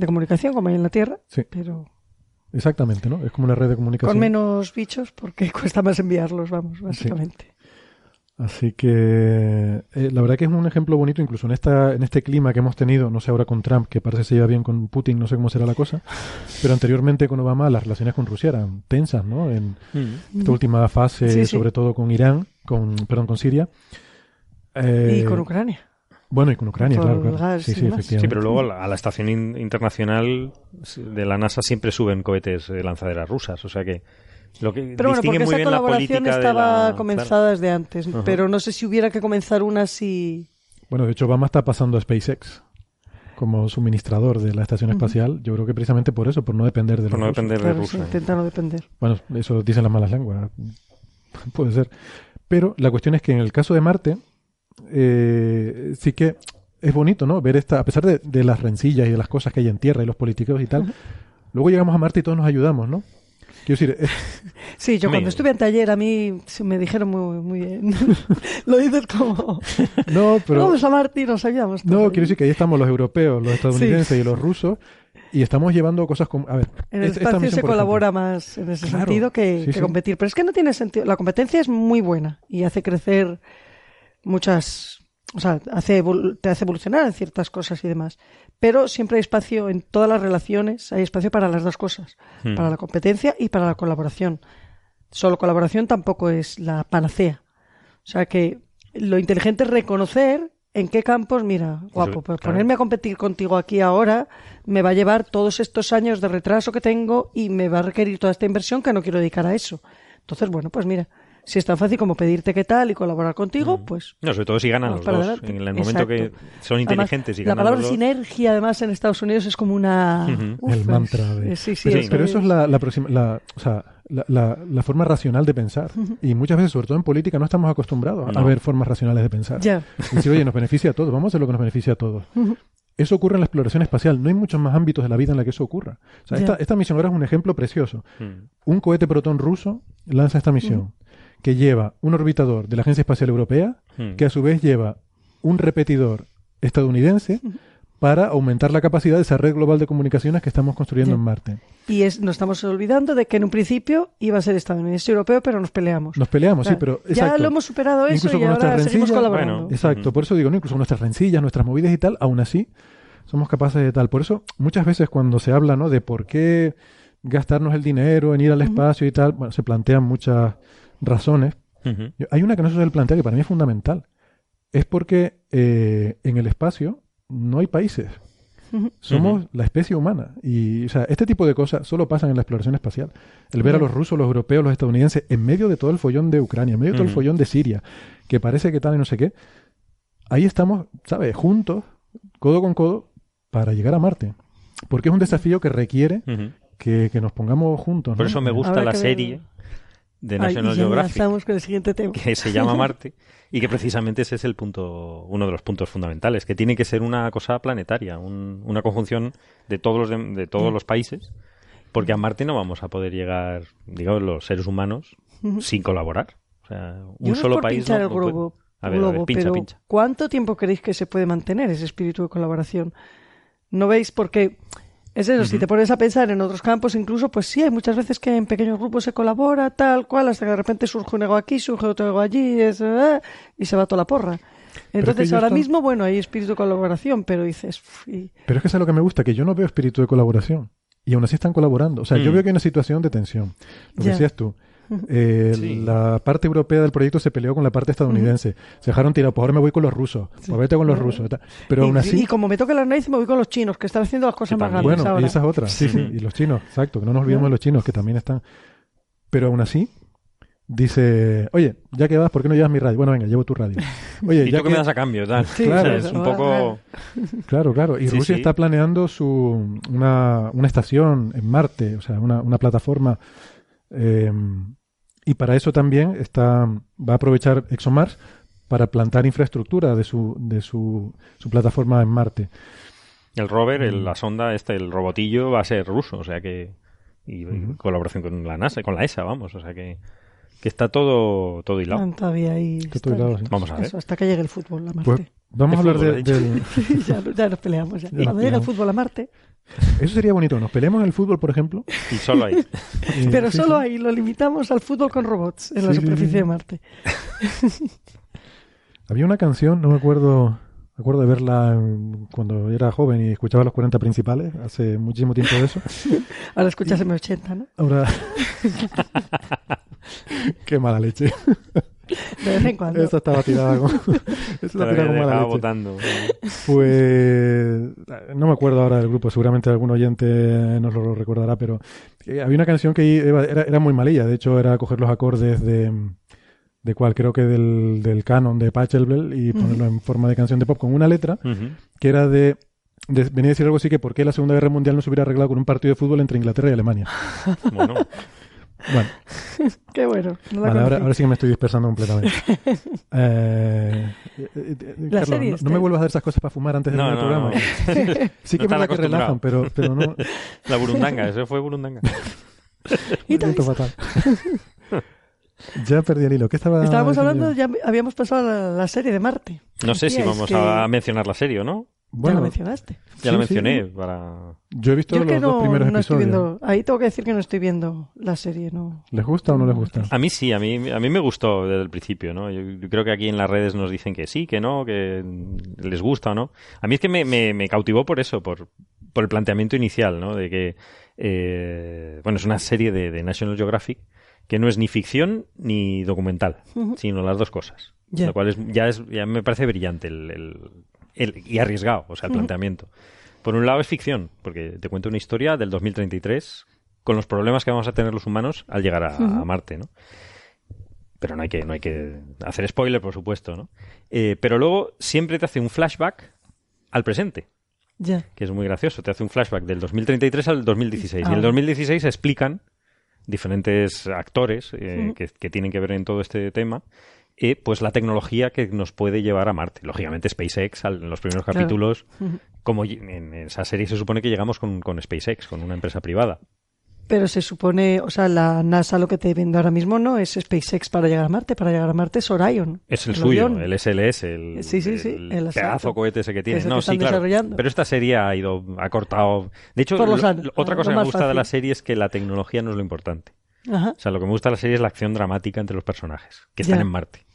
de comunicación como hay en la Tierra, Sí. pero Exactamente, ¿no? Es como una red de comunicación. con menos bichos porque cuesta más enviarlos, vamos, básicamente. Así que eh, la verdad que es un ejemplo bonito, incluso en esta, en este clima que hemos tenido, no sé ahora con Trump, que parece que se lleva bien con Putin, no sé cómo será la cosa, pero anteriormente con Obama las relaciones con Rusia eran tensas, ¿no? En Ujú. esta última fase, Sí, sí. sobre todo con Irán, con, perdón, con Siria. Eh, Y con Ucrania. Bueno, y con Ucrania, Por claro, claro. gas Sí, sí, efectivamente. Sí, pero luego a la- estación in- internacional de la NASA siempre suben cohetes de lanzaderas rusas, o sea que lo que Pero bueno, porque muy esa colaboración de estaba la- comenzada desde antes, Ajá. pero no sé si hubiera que comenzar una si... Bueno, de hecho, Obama está pasando a SpaceX como suministrador de la estación espacial. Yo creo que precisamente por eso, por no depender de Por los no rusos. depender de Claro, sí, Rusia. intenta no depender. Bueno, eso dicen las malas lenguas. Puede ser. Pero la cuestión es que en el caso de Marte, eh, sí que es bonito, ¿no? Ver esta, a pesar de, de las rencillas y de las cosas que hay en tierra y los políticos y tal, luego llegamos a Marte y todos nos ayudamos, ¿no? Quiero decir, es- Sí, yo cuando estuve anteayer a mí se me dijeron muy, muy bien. Lo dices como... no, pero Vamos a Marte y nos ayudamos. no, quiero decir que ahí estamos los europeos, los estadounidenses y los rusos y estamos llevando cosas como, a ver, En el espacio misión, se colabora ejemplo. más en ese Claro, sentido que, sí, que sí. competir. Pero es que no tiene sentido. La competencia es muy buena y hace crecer muchas o sea, hace te hace evolucionar en ciertas cosas y demás. Pero siempre hay espacio en todas las relaciones, hay espacio para las dos cosas, Hmm. para la competencia y para la colaboración. Solo colaboración tampoco es la panacea. O sea que lo inteligente es reconocer en qué campos, mira, guapo, pues ponerme a competir contigo aquí ahora me va a llevar todos estos años de retraso que tengo y me va a requerir toda esta inversión que no quiero dedicar a eso. Entonces, bueno, pues mira, si es tan fácil como pedirte qué tal y colaborar contigo, pues No, sobre todo si ganan los dos. adelante. En el momento que son Además, inteligentes y la ganan palabra los dos. sinergia, además, en Estados Unidos es como una... Uf, el es- mantra de... es- Sí, sí, pero, eso pero eso es. la, la, aproxima- la- o sea, la, la- la forma racional de pensar. Y muchas veces, sobre todo en política, no estamos acostumbrados a ver formas racionales de pensar. Ya. Y decir, oye, nos beneficia a todos, vamos a hacer lo que nos beneficia a todos. Eso ocurre en la exploración espacial. No hay muchos más ámbitos de la vida en la que eso ocurra. O sea, esta, esta misión ahora es un ejemplo precioso. Mm. Un cohete protón ruso lanza esta misión, que lleva un orbitador de la Agencia Espacial Europea, Mm. que a su vez lleva un repetidor estadounidense para aumentar la capacidad de esa red global de comunicaciones que estamos construyendo en Marte. Y es, nos estamos olvidando de que en un principio iba a ser estadounidense y europeo, pero nos peleamos. Nos peleamos, sí, pero ya lo hemos superado eso Incluso y con ahora nuestras seguimos colaborando. bueno, Exacto, por eso digo, ¿no? incluso con nuestras rencillas, nuestras movidas y tal, aún así somos capaces de tal. Por eso muchas veces cuando se habla ¿no? de por qué gastarnos el dinero en ir al espacio y tal, bueno, se plantean muchas razones. Hay una que no se suele plantear que para mí es fundamental. Es porque eh, en el espacio no hay países. Somos la especie humana. Y o sea, este tipo de cosas solo pasan en la exploración espacial. El ver a los rusos, los europeos, los estadounidenses, en medio de todo el follón de Ucrania, en medio de todo el follón de Siria, que parece que tal y no sé qué, ahí estamos, ¿sabes? Juntos, codo con codo, para llegar a Marte. Porque es un desafío que requiere que, que nos pongamos juntos. Por eso me gusta la serie de Ay, National y ya Geographic con el siguiente tema. que se llama Marte y que precisamente ese es el punto, uno de los puntos fundamentales, que tiene que ser una cosa planetaria, un- una conjunción de todos los de, de todos los países, porque a Marte no vamos a poder llegar, digamos, los seres humanos sin colaborar. O sea, un Yo no solo por país pinchar no- el no puede. globo, A ver, a globo, ver, pincha, pero pincha. ¿cuánto tiempo creéis que se puede mantener ese espíritu de colaboración? ¿No veis? Porque es eso, si te pones a pensar en otros campos, incluso, pues sí, hay muchas veces que en pequeños grupos se colabora, tal cual, hasta que de repente surge un ego aquí, surge otro ego allí, es, eh, y se va toda la porra. Entonces, ahora están- mismo, bueno, hay espíritu de colaboración, pero dices, "Uf, y- Pero es que eso es lo que me gusta, que yo no veo espíritu de colaboración. Y aún así están colaborando. O sea, yo Mm. veo que hay una situación de tensión. Lo que decías tú. Eh, Sí. La parte europea del proyecto se peleó con la parte estadounidense. Se dejaron tirar, pues ahora me voy con los rusos. Pues vete con los rusos. Pero y, aún así. y como me toca la nariz, me voy con los chinos, que están haciendo las cosas Que más grandes Bueno, ahora. y esa es otra. Sí, sí. Y los chinos, exacto. Que no nos olvidemos de los chinos, que también están. Pero aún así, dice: Oye, ya que vas, ¿por qué no llevas mi radio? Bueno, venga, llevo tu radio. Oye, ¿Y ya tú qué me das a cambio? Tal. Sí, Claro. es un claro. poco... Claro, claro. Y Sí, Rusia sí. está planeando su, una, una estación en Marte, o sea, una, una plataforma. eh, y para eso también está, va a aprovechar ExoMars para plantar infraestructura de su, de su, su plataforma en Marte. El rover, Mm. el- la sonda, este, el robotillo va a ser ruso, o sea que... Y, colaboración con la NASA, con la ESA, vamos, o sea que... Que está todo, todo hilado. Están todavía ahí. Está están- todo hilado, sí. Vamos a ver. Eso, hasta que llegue el fútbol a Pues Marte. vamos a hablar de- del... ya, ya nos peleamos. Ya. Cuando llegue el fútbol a Marte. Eso sería bonito. Nos peleamos en el fútbol, por ejemplo. Y solo ahí. Eh, Pero sí, solo sí. ahí lo limitamos al fútbol con robots en la Sí, superficie sí. de Marte. Había una canción, no me acuerdo, me acuerdo de verla en- cuando era joven y escuchaba los 40 principales, hace muchísimo tiempo de eso. Ahora escuchas M80, ¿no? Ahora. Qué mala leche. De vez en cuando. Esa estaba tirada mala dejado leche. votando. Pues. No me acuerdo ahora del grupo, seguramente algún oyente nos lo recordará, pero eh, había una canción que era, era muy malilla. De hecho, era coger los acordes de. ¿De cuál? Creo que del, del canon de Pachelbel y ponerlo en forma de canción de pop con una letra que era de, de- venía a decir algo así que por qué la Segunda Guerra Mundial no se hubiera arreglado con un partido de fútbol entre Inglaterra y Alemania. Bueno, Bueno, Qué bueno. No la vale, ahora, sí que me estoy dispersando completamente. Eh, eh, eh, Carlos, no, me vuelvas a dar esas cosas para fumar antes del No, programa. no. Sí que No es verdad que relajan, pero, pero no. la burundanga, eso fue burundanga. Y fatal. ya perdí el hilo. ¿Qué estaba Estábamos hablando, yo? ya habíamos pasado a la, la serie de Marte. No sé si vamos que- a mencionar la serie o no. Ya lo mencionaste. Ya lo sí. mencioné para... Yo he visto Yo los que dos primeros no estoy episodios. viendo. Ahí tengo que decir que no estoy viendo la serie, ¿no? ¿Les gusta o no les gusta? A mí sí, a mí, a mí me gustó desde el principio, ¿no? Yo, yo creo que aquí en las redes nos dicen que sí, que no, que les gusta o no. A mí es que me, me, me cautivó por eso, por, por el planteamiento inicial, ¿no? De que, eh, bueno, es una serie de, de National Geographic que no es ni ficción ni documental, sino las dos cosas. Ya. Lo cual es, ya, es, ya me parece brillante el, el- el- y arriesgado, o sea, el planteamiento. Por un lado es ficción, porque te cuento una historia del 2033 con los problemas que vamos a tener los humanos al llegar a, Marte, ¿no? Pero no hay que, no hay que hacer spoiler, por supuesto, ¿no? Eh, pero luego siempre te hace un flashback al presente, Ya. que es muy gracioso. Te hace un flashback del 2033 al 2016. Y en Ah. el 2016 explican diferentes actores eh, que tienen que ver en todo este tema, eh, pues la tecnología que nos puede llevar a Marte. Lógicamente SpaceX, al- en los primeros capítulos, como en esa serie se supone que llegamos con, con SpaceX, con una empresa privada. Pero se supone, o sea, la NASA lo que te vende ahora mismo no es SpaceX para llegar a Marte, para llegar a Marte es Orion. Es el, suyo, avión. el SLS, el, Sí, sí, sí, el el pedazo cohete ese que tiene. Es el no, que sí, están claro. desarrollando. Pero esta serie ha ido, ha cortado. De hecho, lo- lo- otra cosa que me gusta de la serie es que la tecnología no es lo importante. Ajá. O sea, lo que me gusta de la serie es la acción dramática entre los personajes, que están Ya. en Marte.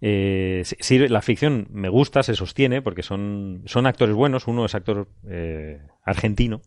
Eh, sí, la ficción me gusta, se sostiene, porque son, son actores buenos. Uno es actor eh, argentino,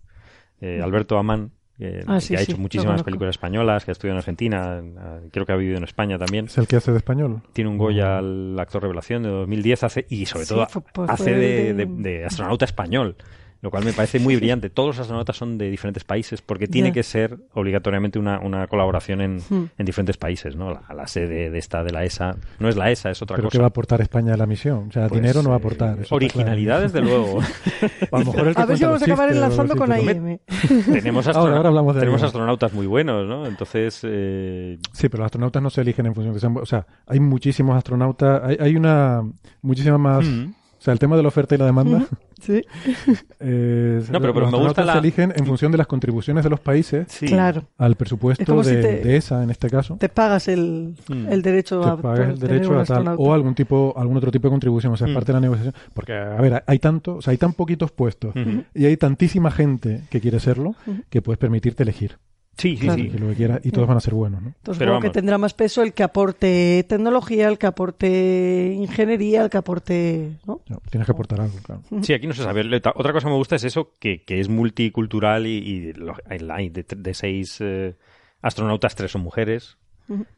eh, Alberto Amán, eh, Ah, sí, que ha sí, hecho muchísimas películas españolas, que ha estudiado en Argentina, eh, creo que ha vivido en España también. Es el que hace de español. Tiene un Goya al actor revelación de 2010 hace, y sobre Sí, todo fue- pues hace fue de, de- de- de astronauta español, lo cual me parece muy brillante. Todos los astronautas son de diferentes países porque tiene que ser obligatoriamente una, una colaboración en, Hmm. en diferentes países. ¿no? La, la sede de esta de la ESA no es la ESA, es otra ¿Pero qué cosa. va a aportar España a la misión? O sea, Pues, dinero no va a eh, aportar. está originalidad, desde luego. A lo mejor el que A ver si vamos a acabar enlazando con AIM. tenemos, Ahora, astrona- ahora hablamos de tenemos AIM. astronautas muy buenos, ¿no? Entonces, eh, Sí, pero los astronautas no se eligen en función de que sean... bu- O sea, hay muchísimos astronautas, hay, hay una muchísima más... mm, O sea, el tema de la oferta y la demanda... Sí, eh, No, pero- pero los me gusta la- se eligen en función de las contribuciones de los países sí. claro. al presupuesto Es como si de, te- de ESA, en este caso. Te pagas el, Mm. el derecho a te pagas el derecho a tal o algún tipo algún otro tipo de contribución o sea es Mm. parte de la negociación porque a ver hay tanto o sea hay tan poquitos puestos y hay tantísima gente que quiere serlo que puedes permitirte elegir Sí, sí, Claro. sí. que lo que quieras y todos van a ser buenos ¿no? Entonces, Pero que tendrá más peso el que aporte tecnología, el que aporte ingeniería, el que aporte... ¿no? No, tienes que aportar algo claro Sí, aquí no se sabe. Otra cosa que me gusta es eso, que, que es multicultural y, y de seis eh, astronautas, tres son mujeres.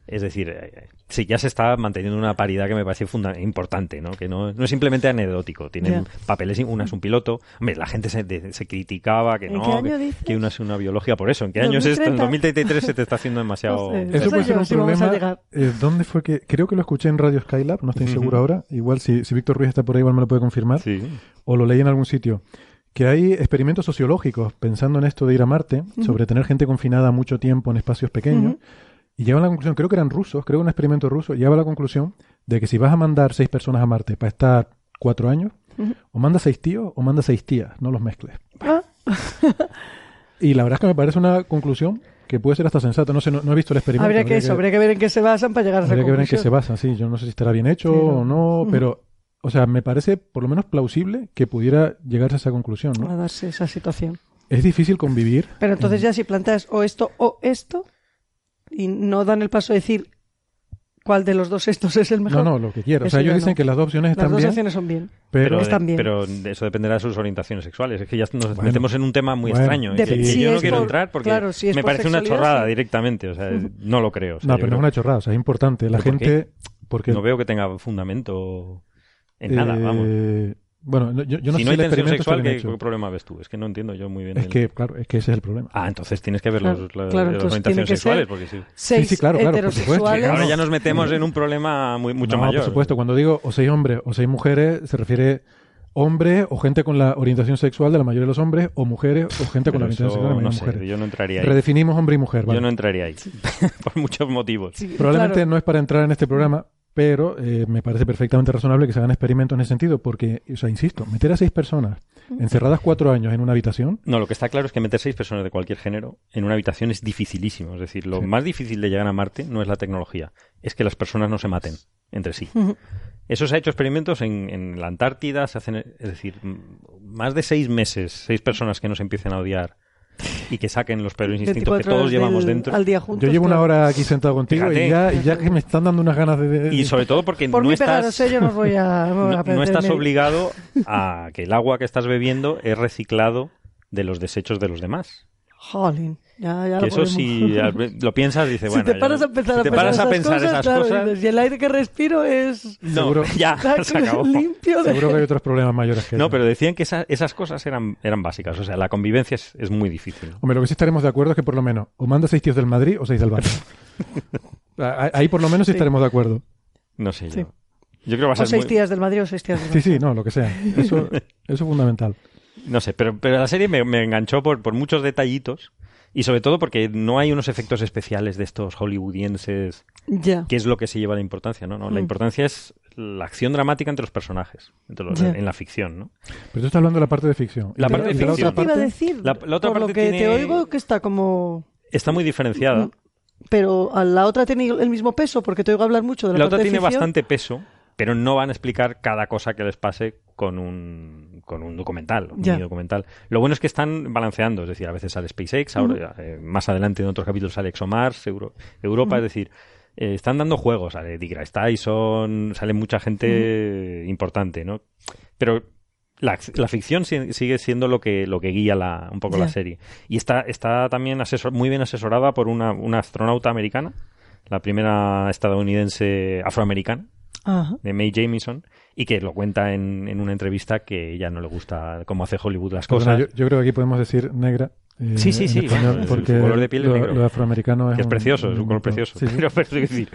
Es decir, eh, eh, sí, ya se está manteniendo una paridad que me parece funda- importante, ¿no? Que no, no es simplemente anecdótico. Tienen papeles, una es un piloto. Hombre, la gente se, de- se criticaba que ¿En no, qué año que, dices? que una es una biología. Por eso, ¿en qué año es esto? En 2030. 2033 se te está haciendo demasiado... No sé. eso puede ser un si problema eh, ¿dónde fue que creo que lo escuché en Radio Skylab no estoy seguro ahora igual si, si Víctor Ruiz está por ahí igual me lo puede confirmar Sí. o lo leí en algún sitio que hay experimentos sociológicos pensando en esto de ir a Marte sobre tener gente confinada mucho tiempo en espacios pequeños. Y llevan la conclusión, creo que eran rusos, creo que un experimento ruso, lleva a la conclusión de que si vas a mandar seis personas a Marte para estar cuatro años, o mandas seis tíos o mandas seis tías, no los mezcles. Ah, Y la verdad es que me parece una conclusión que puede ser hasta sensata. No sé, no, no he visto el experimento. habría que eso, habría que ver en qué se basan para llegar a esa habría que ver en qué conclusión. se basa, sí. Yo no sé si estará bien hecho o no, pero, o sea, me parece por lo menos plausible que pudiera llegarse a esa conclusión, ¿no? a darse esa situación. Es difícil convivir. Pero entonces ya si planteas o esto o esto y no dan el paso de decir cuál de los dos estos es el mejor. No, no, lo que quiera. O Eso sea, ellos dicen no. que las dos opciones Las están dos bien, opciones son bien. pero, Pero, Están bien. pero eso dependerá de sus orientaciones sexuales. Es que ya nos Bueno. metemos en un tema muy Bueno. extraño. De- que, yo no quiero por- entrar porque claro, si es me por parece una chorrada sí. directamente. O sea, no lo creo. O sea, no, pero no es una chorrada, o sea, es importante. La ¿Pero por gente, porque no veo que tenga fundamento en nada, Eh, vamos. Bueno, no- yo, yo no si sé no hay tensión sexual, ¿qué, problema ves tú? Es que no entiendo yo muy bien. Es el- que, claro, es que ese es el problema. Ah, entonces tienes que ver Claro, los, la- claro, las orientaciones sexuales. Porque sí. Seis sí, claro, claro, por supuesto. Ahora ya nos metemos en un problema muy, mucho no, mayor. por supuesto, cuando digo o seis hombres o seis mujeres, se refiere hombre o gente con la orientación sexual de la mayoría de los hombres, o mujeres o gente con la orientación sexual de la mayoría de sé, las mujeres. yo no entraría ahí. Redefinimos hombre y mujer, Yo vale. no entraría ahí. Por muchos motivos. Sí, Probablemente claro. no es para entrar en este programa, pero eh, me parece perfectamente razonable que se hagan experimentos en ese sentido, porque, o sea, insisto, meter a seis personas encerradas cuatro años en una habitación, No, lo que está claro es que meter seis personas de cualquier género en una habitación es dificilísimo. Es decir, lo Sí. más difícil de llegar a Marte no es la tecnología, es que las personas no se maten entre sí. Eso se ha hecho experimentos en, en la Antártida, se hacen, es decir, más de seis meses, seis personas que no se empiecen a odiar y que saquen los peores instintos que 24 todos llevamos del- dentro. al día juntos. yo llevo una hora aquí sentado contigo Fíjate. y ya, y ya que me están dando unas ganas de... de- Y sobre todo porque Por no estás, no voy a, no voy a no- no perder estás obligado a que el agua que estás bebiendo es reciclado de los desechos de los demás. Jolín, ya, ya Que lo eso si lo piensas, dices, bueno, si te ya- paras a pensar, si te paras a esas pensar cosas, esas claro, cosas, y el aire que respiro es no, Seguro- ya, se acabó. limpio de... Seguro que hay otros problemas mayores que No, eso. pero decían que esa- esas cosas eran, eran básicas. O sea, la convivencia es, es muy difícil. Hombre, lo que sí estaremos de acuerdo es que por lo menos o manda seis tíos del Madrid o seis del Barça. Ah, Ahí por lo menos sí Sí. estaremos de acuerdo. No sé yo. Sí. Yo creo que va a O ser seis muy- tías del Madrid o seis tías del Sí, Barça. sí, no, lo que sea. Eso, eso es fundamental. No sé, pero, pero la serie me, me enganchó por, por muchos detallitos y sobre todo porque no hay unos efectos especiales de estos hollywoodienses, Ya. que es lo que se lleva la importancia, ¿no? ¿no? La Mm. importancia es la acción dramática entre los personajes, entre los- en la ficción, ¿no? Pero tú estás hablando de la parte de ficción. La parte de y la ficción. otra Te iba a parte- decir, La- la otra por lo parte que tiene- te oigo que está como... Está muy diferenciada. Mm, Pero a la otra tiene el mismo peso, porque te oigo hablar mucho de la, La parte otra de tiene ficción. bastante peso, pero no van a explicar cada cosa que les pase con un, con un documental, un mini documental. Lo bueno es que están balanceando, es decir, a veces sale SpaceX, ahora, eh, más adelante en otros capítulos sale ExoMars, Euro- Europa, es decir, eh, están dando juegos, sale Degrasse Tyson, sale mucha gente importante, ¿no? Pero la, la ficción si- sigue siendo lo que, lo que guía la, un poco la serie. Y está, está también asesor- muy bien asesorada por una, una astronauta americana, la primera estadounidense afroamericana, Ajá. de Mae Jamison, y que lo cuenta en, en una entrevista que ella no le gusta cómo hace Hollywood las cosas. yo, yo creo que aquí podemos decir negra. eh, Sí, sí, sí, español, bueno, porque su color de piel es lo, negro. lo afroamericano es, que es un- precioso, es un color precioso. Sí, sí. Pero, pero, es decir,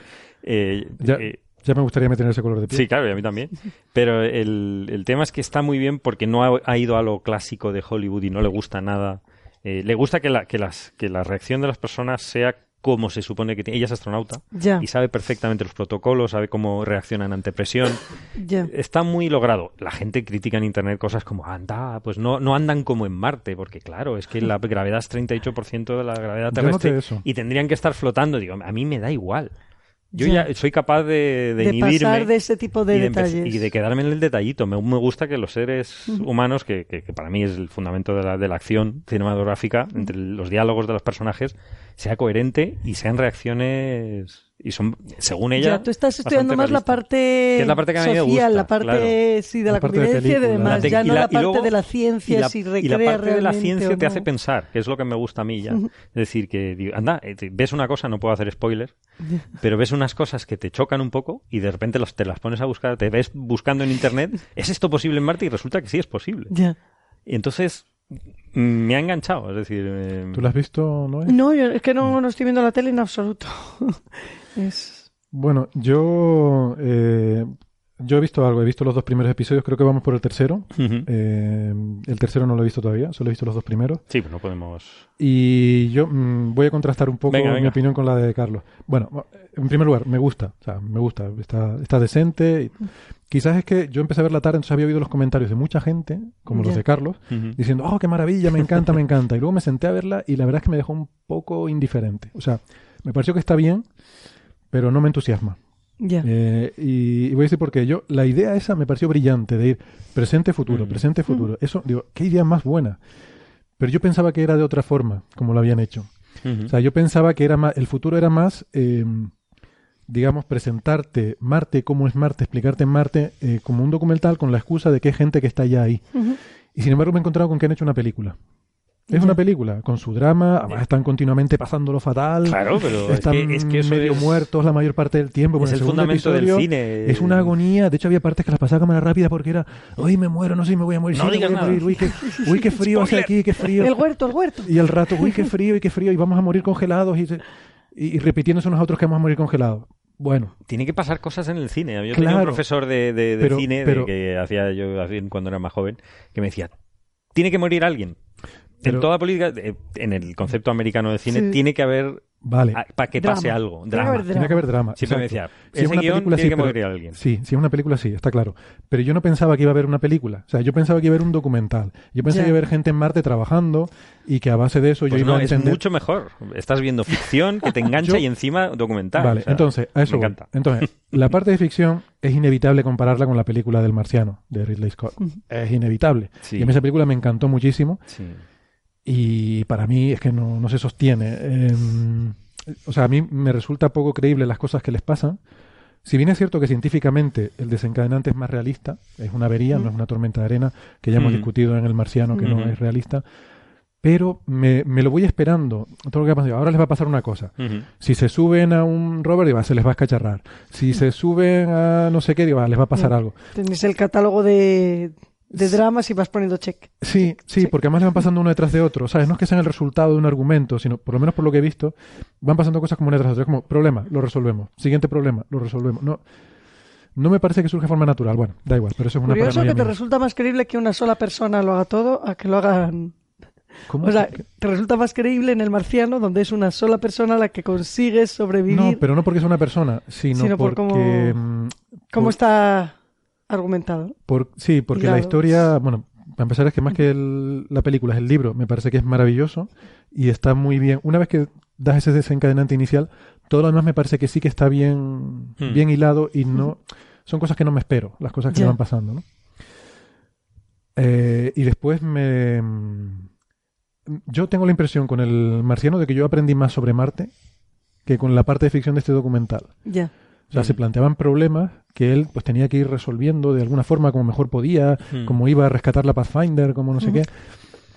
eh, Ya, eh, ya me gustaría tener ese color de piel. Sí, claro, y a mí también. Pero el, el tema es que está muy bien porque no ha, ha ido a lo clásico de Hollywood y no le gusta nada. Eh, le gusta que la, que, las, que la reacción de las personas sea como se supone que tiene. Ella es astronauta y sabe perfectamente los protocolos, sabe cómo reaccionan ante presión. Está muy logrado. La gente critica en internet cosas como, anda, pues no, no andan como en Marte, porque claro, es que la gravedad es 38% de la gravedad terrestre y tendrían que estar flotando. Digo, a mí me da igual. Yo Ya. ya, soy capaz de, de, De inhibirme pasar de ese tipo de y, de detalles. y de quedarme en el detallito. Me, me gusta que los seres humanos, que, que- que para mí es el fundamento de la, de la acción cinematográfica, entre los diálogos de los personajes, sea coherente y sean reacciones. Y son, según ella. Ya, tú estás estudiando más la parte Que es la parte que a mí me social, gusta, la parte claro. sí, de la, La parte de convivencia y de película. demás, ya y no la- la, y parte luego- de la ciencia, y la, si y recrea la parte de la ciencia te hace pensar, que es lo que me gusta a mí ya. Es decir, que digo, anda, eh, ves una cosa, no puedo hacer spoiler, pero ves unas cosas que te chocan un poco y de repente los- te las pones a buscar, te ves buscando en internet, ¿es esto posible en Marte? Y resulta que sí es posible. Ya. Y entonces me ha enganchado, es decir, eh, ¿Tú lo has visto, Noé? No, yo es que no, no estoy viendo la tele en absoluto. es... Bueno, yo, eh, yo he visto algo, he visto los dos primeros episodios, creo que vamos por el tercero. Eh, el tercero no lo he visto todavía, solo he visto los dos primeros. Sí, pues no podemos. Y yo mm, voy a contrastar un poco Venga, mi venga. opinión con la de Carlos. Bueno, en primer lugar, me gusta, o sea, me gusta, está, está decente. Quizás es que yo empecé a ver la tarde, entonces había oído los comentarios de mucha gente, como los de Carlos, diciendo, oh, qué maravilla, me encanta, me encanta. Y luego me senté a verla y la verdad es que me dejó un poco indiferente. O sea, me pareció que está bien, pero no me entusiasma. Ya. Eh, y, y voy a decir por qué. Yo, la idea esa me pareció brillante, de ir presente-futuro, Mm. presente-futuro. Eso, digo, qué idea más buena. Pero yo pensaba que era de otra forma, como lo habían hecho. O sea, yo pensaba que era más, el futuro era más, eh, digamos, presentarte Marte, cómo es Marte, explicarte Marte eh, como un documental con la excusa de que hay gente que está ya ahí. Y sin embargo me he encontrado con que han hecho una película. Es Ya. una película con su drama, además están continuamente pasándolo fatal. Claro, pero es están que, es que eso medio es, muertos la mayor parte del tiempo. es el segundo fundamento del episodio cine. Es una agonía. De hecho, había partes que las pasaba a cámara rápida porque era, hoy me muero, no sé si me voy a morir. No sí, me digas voy a nada. morir. Uy, qué, uy, qué frío hace aquí, qué frío. El huerto, el huerto. Y al rato, uy, qué frío y qué frío. Y vamos a morir congelados. Y, se- y, y repitiéndose unos a otros que vamos a morir congelados. Bueno, Tiene que pasar cosas en el cine. Yo tenía un profesor de, de- de Pero- cine de que hacía yo cuando era más joven que me decía, tiene que morir alguien. Pero- en toda política, eh, en el concepto americano de cine, Sí. tiene que haber Vale. para que Drama. pase algo. Tiene que Drama. haber Tiene que haber drama. Siempre me decía, Si es una guion película, tiene sí, que pero- morir alguien. Sí, si es una película, sí, está claro. Pero yo no pensaba que iba a haber una película. O sea, yo pensaba que iba a haber un documental. Yo pensé Ya. que iba a haber gente en Marte trabajando y que a base de eso yo Pues iba no, a es entender... mucho mejor. Estás viendo ficción que te engancha Yo- y encima documental. Vale, O sea, entonces, a eso me voy. encanta. Entonces, la parte de ficción es inevitable compararla con la película del marciano, de Ridley Scott. Es inevitable. Sí. Y a mí esa película me encantó muchísimo Sí. Y para mí es que no, no se sostiene. Eh, o sea, a mí me resulta poco creíble las cosas que les pasan. Si bien es cierto que científicamente el desencadenante es más realista, es una avería, no es una tormenta de arena, que ya hemos Ujú. discutido en el marciano que no es realista, pero me, me lo voy esperando. Todo lo que ha pasado. Ahora les va a pasar una cosa. Si se suben a un rover, digo, ah, se les va a escacharrar. Si se suben a no sé qué, digo, ah, les va a pasar algo. Tenéis el catálogo de, de dramas y vas poniendo check. Sí, sí, porque además le van pasando uno detrás de otro. ¿Sabes? No es que sean el resultado de un argumento, sino, por lo menos por lo que he visto, van pasando cosas como una detrás de otra. Es como, problema, lo resolvemos. Siguiente problema, lo resolvemos. No, no me parece que surja de forma natural. Bueno, da igual, pero eso es una Curioso que te mía. resulta más creíble que una sola persona lo haga todo a que lo hagan. ¿Cómo? O sea, te resulta más creíble en el marciano, donde es una sola persona la que consigue sobrevivir. no, pero no porque es una persona, sino, Sino por porque... cómo- mm, ¿Cómo por- está argumentado? Por, sí, porque la historia, bueno, para empezar es que más que el- la película es el libro, me parece que es maravilloso y está muy bien. Una vez que das ese desencadenante inicial, todo lo demás me parece que sí que está bien, Hmm. bien hilado y no son cosas que no me espero, las cosas que me van pasando, ¿no? Eh, y después me yo tengo la impresión con el marciano de que yo aprendí más sobre Marte que con la parte de ficción de este documental. Ya. O sea, Mm. se planteaban problemas que él pues tenía que ir resolviendo de alguna forma como mejor podía, Mm. como iba a rescatar la Pathfinder, como no sé qué.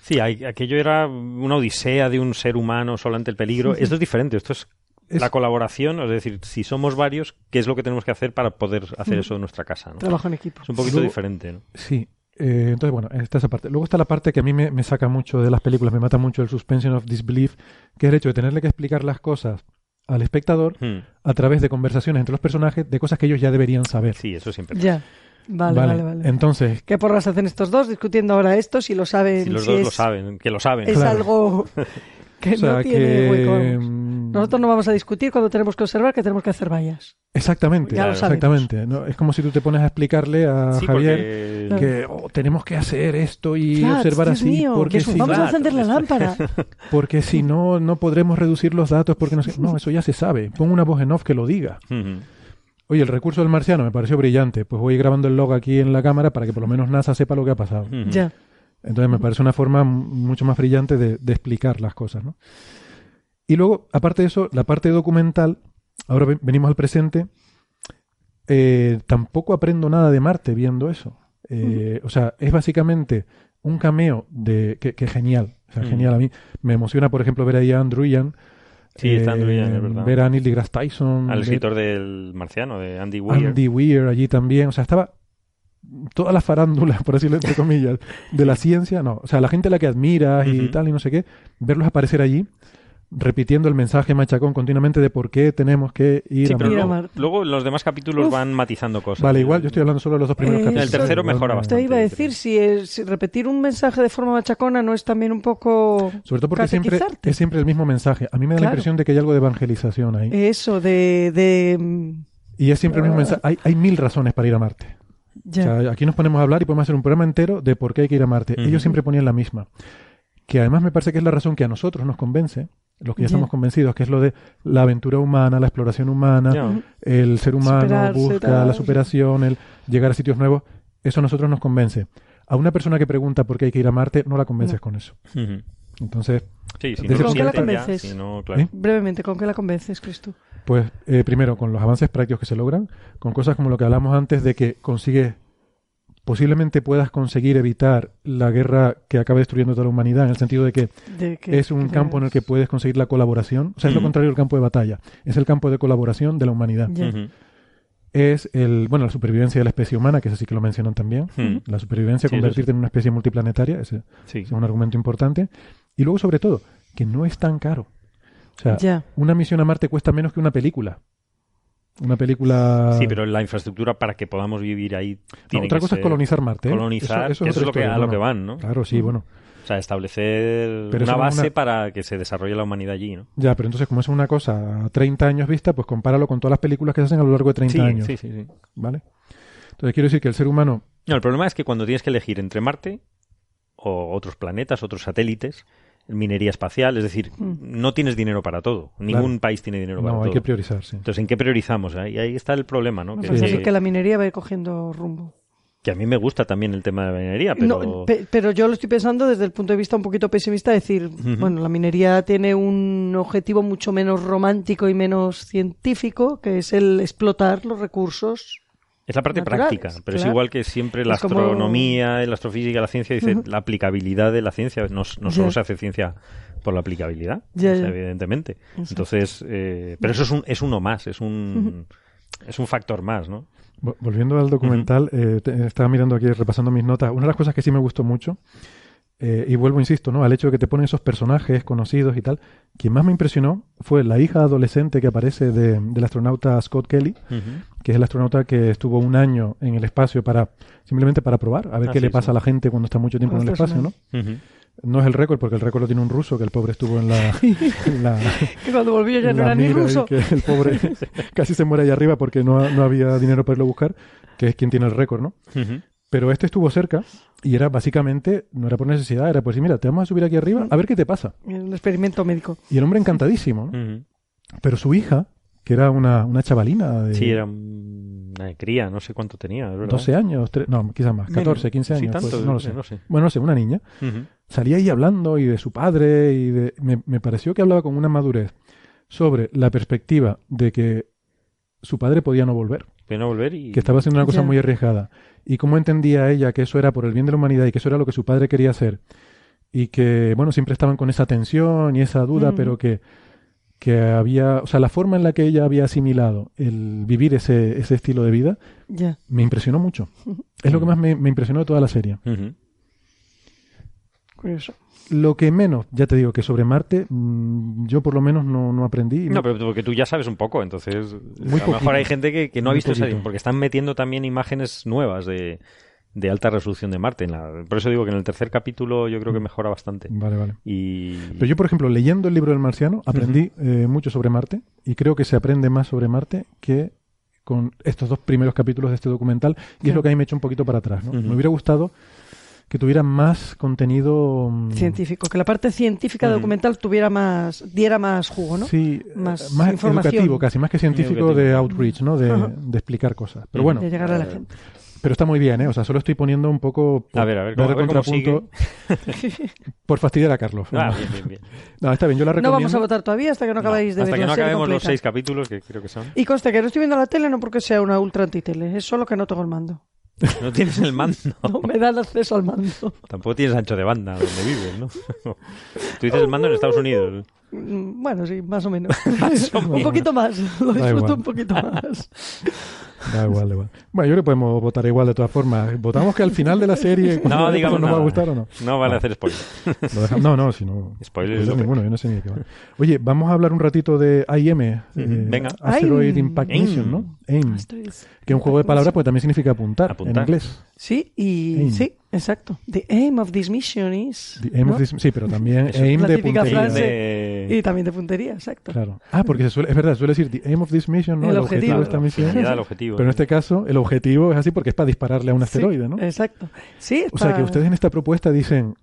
Sí, hay- aquello era una odisea de un ser humano solo ante el peligro. Esto es diferente, esto es, Es- la colaboración, es decir, si somos varios, ¿qué es lo que tenemos que hacer para poder hacer eso en nuestra casa? ¿no? Trabajo en equipo. Es un poquito Luego- diferente, ¿no? Sí. eh, entonces, bueno, está esa parte. Luego está la parte que a mí me, me saca mucho de las películas, me mata mucho el suspension of disbelief, que es el hecho de tenerle que explicar las cosas al espectador Hmm. a través de conversaciones entre los personajes de cosas que ellos ya deberían saber. Sí, eso siempre. Ya. Vale, vale, vale. Entonces, ¿Qué porras hacen estos dos discutiendo ahora esto si lo saben? Si los si dos es, lo saben, que lo saben. Es Claro. algo que o sea, no tiene que, hueco. mm, Nosotros no vamos a discutir cuando tenemos que observar que tenemos que hacer vallas. Exactamente, Ya lo sabemos. exactamente. ¿no? Es como si tú te pones a explicarle a Sí, Javier porque- que oh, tenemos que hacer esto y Flats, observar Dios así mío, porque si, vamos a Flats, encender la lámpara. porque si no no podremos reducir los datos porque no sé no eso ya se sabe pon una voz en off que lo diga oye el recurso del marciano me pareció brillante pues voy grabando el log aquí en la cámara para que por lo menos NASA sepa lo que ha pasado ya. Entonces me parece una forma mucho más brillante de, de explicar las cosas ¿no? y luego aparte de eso la parte documental ahora ve- venimos al presente eh, tampoco aprendo nada de Marte viendo eso. Eh, O sea, es básicamente un cameo de que, que genial. O sea, Mm. genial. A mí me emociona, por ejemplo, ver ahí a Andrew Ian. Sí, está Andrew Ian, es verdad. Ver a Neil deGrasse Tyson. Al escritor del Marciano, de Andy Weir. Andy Weir allí también. O sea, estaba toda la farándula, por decirlo entre comillas, de la ciencia. No, o sea, la gente a la que admiras y tal y no sé qué, verlos aparecer allí repitiendo el mensaje machacón continuamente de por qué tenemos que ir Sí, a pero luego, luego los demás capítulos Uf. van matizando cosas. Vale, igual, yo estoy hablando solo de los dos primeros Eh, capítulos. El tercero Igual mejora bastante. Te iba a decir si, es- si repetir un mensaje de forma machacona no es también un poco Sobre todo porque siempre es siempre el mismo mensaje. A mí me da la impresión de que hay algo de evangelización ahí. eso de, de y es siempre el mismo ah. mensaje. Hay, hay mil razones para ir a Marte. Ya. O sea, aquí nos ponemos a hablar y podemos hacer un programa entero de por qué hay que ir a Marte. Ellos siempre ponían la misma. Que además me parece que es la razón que a nosotros nos convence, los que ya estamos convencidos, que es lo de la aventura humana, la exploración humana, el ser humano Superarse, busca tal. la superación, el llegar a sitios nuevos. Eso a nosotros nos convence. A una persona que pregunta por qué hay que ir a Marte, no la convences No. con eso. Entonces, Sí, si ¿Con no qué la ya, convences? si no, claro. ¿Eh? brevemente, ¿con qué la convences, Cristo? Pues eh, primero con los avances prácticos que se logran, con cosas como lo que hablamos antes de que consigues, posiblemente puedas conseguir evitar la guerra que acaba destruyendo toda la humanidad, en el sentido de que De que- es un campo en el que puedes conseguir la colaboración, o sea, es lo contrario del campo de batalla, es el campo de colaboración de la humanidad. Es el, bueno, la supervivencia de la especie humana, que es así que lo mencionan también, la supervivencia, Sí, convertirte en una especie multiplanetaria, ese Sí. es un argumento importante, y luego sobre todo, que no es tan caro. O sea, Ya. una misión a Marte cuesta menos que una película. Una película... Sí, pero la infraestructura para que podamos vivir ahí No, tiene otra que cosa es colonizar Marte. ¿eh? colonizar, Eso- es eso es otra lo que, a lo que van, ¿no? Claro, sí, bueno. sea, establecer Pero una base una- para que se desarrolle la humanidad allí, ¿no? Ya, pero entonces como es una cosa a 30 años vista, pues compáralo con todas las películas que se hacen a lo largo de 30 sí, años. sí, sí, sí. ¿Vale? Entonces quiero decir que el ser humano No, el problema es que cuando tienes que elegir entre Marte o otros planetas, otros satélites, minería espacial, es decir, Mm. no tienes dinero para todo. Ningún Claro. país tiene dinero para no hay todo. que priorizar, sí. Entonces, ¿en qué priorizamos? Ahí, ahí está el problema, ¿no? Me Que, que la minería va a ir cogiendo rumbo. que a mí me gusta también el tema de la minería, pero... No, pe- pero yo lo estoy pensando desde el punto de vista un poquito pesimista, decir, bueno, la minería tiene un objetivo mucho menos romántico y menos científico, que es el explotar los recursos. Es la parte naturales, práctica, pero es igual que siempre la Es como- astronomía, la astrofísica, la ciencia dice la aplicabilidad de la ciencia. No, no solo se hace ciencia por la aplicabilidad, o sea, evidentemente. Entonces, eh, pero eso es, un, es uno más, es un, es un factor más, ¿no? Vo- Volviendo al documental, eh, te- estaba mirando aquí, repasando mis notas. Una de las cosas que sí me gustó mucho, eh, y vuelvo, insisto, ¿no? al hecho de que te ponen esos personajes conocidos y tal, quien más me impresionó fue la hija adolescente que aparece de- del astronauta Scott Kelly, que es el astronauta que estuvo un año en el espacio para simplemente para probar, a ver Ah, qué sí, le pasa sí. a la gente cuando está mucho tiempo en el espacio, ¿no? Ujú. No es el récord, porque el récord lo tiene un ruso, que el pobre estuvo en la... en la- Que cuando volvió ya no era ni ruso. que el pobre casi se muere ahí arriba porque no, no había dinero para irlo a buscar, que es quien tiene el récord, ¿no? Ujú. Pero este estuvo cerca y era básicamente, no era por necesidad, era por decir, mira, te vamos a subir aquí arriba a ver qué te pasa. Un experimento médico. Y el hombre encantadísimo, ¿no? Pero su hija, que era una, una chavalina de Sí, era una cría, no sé cuánto tenía, verdad. 12 años, tre- no, quizás más, 14, 15 Sí, años, tanto, pues, no lo sé. no sé. Bueno, no sé, una niña. Salía ahí hablando y de su padre y de... Me, me pareció que hablaba con una madurez sobre la perspectiva de que su padre podía no volver. Podía no volver y... que estaba haciendo una cosa Ya. muy arriesgada. Y cómo entendía ella que eso era por el bien de la humanidad y que eso era lo que su padre quería hacer. Y que, bueno, siempre estaban con esa tensión y esa duda, Mm. pero que, que había, o sea, la forma en la que ella había asimilado el vivir ese, ese estilo de vida me impresionó mucho. Es lo que más me, me impresionó de toda la serie. Curioso. Lo que menos, ya te digo, que sobre Marte, mm, yo por lo menos no, no aprendí. No, pero porque tú ya sabes un poco, entonces a lo mejor hay gente que, que no ha Muy visto esa porque están metiendo también imágenes nuevas de, de alta resolución de Marte. En la- por eso digo que en el tercer capítulo yo creo que mejora bastante. Vale, vale. Y Pero yo, por ejemplo, leyendo el libro del marciano, aprendí eh, mucho sobre Marte y creo que se aprende más sobre Marte que con estos dos primeros capítulos de este documental y es lo que a mí me echa un poquito para atrás. Me hubiera gustado que tuviera más contenido mm, Científico. Que la parte científica Ujú. documental tuviera más, diera más jugo, ¿no? Sí, Más eh, más información. educativo casi, más que científico de outreach, ¿no? De, de explicar cosas. Pero bueno, De llegar a la eh, gente. pero está muy bien, ¿eh? O sea, solo estoy poniendo un poco por, A ver, a ver, cómo- a ver contrapunto, por fastidiar a Carlos. Ah, bien, bien, bien. No, está bien, yo la No recomiendo. vamos a votar todavía hasta que no acabéis de Hasta ver que la no acabemos los seis capítulos, que creo que son. Y conste que no estoy viendo la tele no porque sea una ultra antitele, es solo que no tengo el mando. No tienes el mando. No me dan acceso al mando. Tampoco tienes ancho de banda donde vives, ¿no? Tú dices el mando en Estados Unidos. Mm, Bueno, sí, más o menos. Más o un menos. poquito más, lo disfruto un poquito más. Da igual, da igual. Bueno, yo creo que podemos votar igual de todas formas. Votamos que al final de la serie No, ¿esto digamos nos va a gustar o no. No vale Ah. hacer spoiler. No, no, si no. Spoiler lo ninguno, yo no sé ni de qué va. Oye, vamos a hablar un ratito de AIM. eh, venga. Asteroid. Impact AIM. Mission, ¿no? AIM. Estoy- Que es un juego de palabras pues también significa apuntar, Apuntar. en inglés. Sí, y Aim. sí, exacto. The aim of this mission is... The aim ¿no? of this- sí, pero también aim de puntería. frase. De- Y también de puntería, exacto. Claro. Ah, porque se suele, es verdad, suele decir the aim of this mission, ¿no? El El, objetivo, objetivo. de esta misión. el objetivo. Pero en este caso, el objetivo es así porque es para dispararle a un Sí, asteroide, ¿no? Exacto. Sí, O sea está- que ustedes en esta propuesta dicen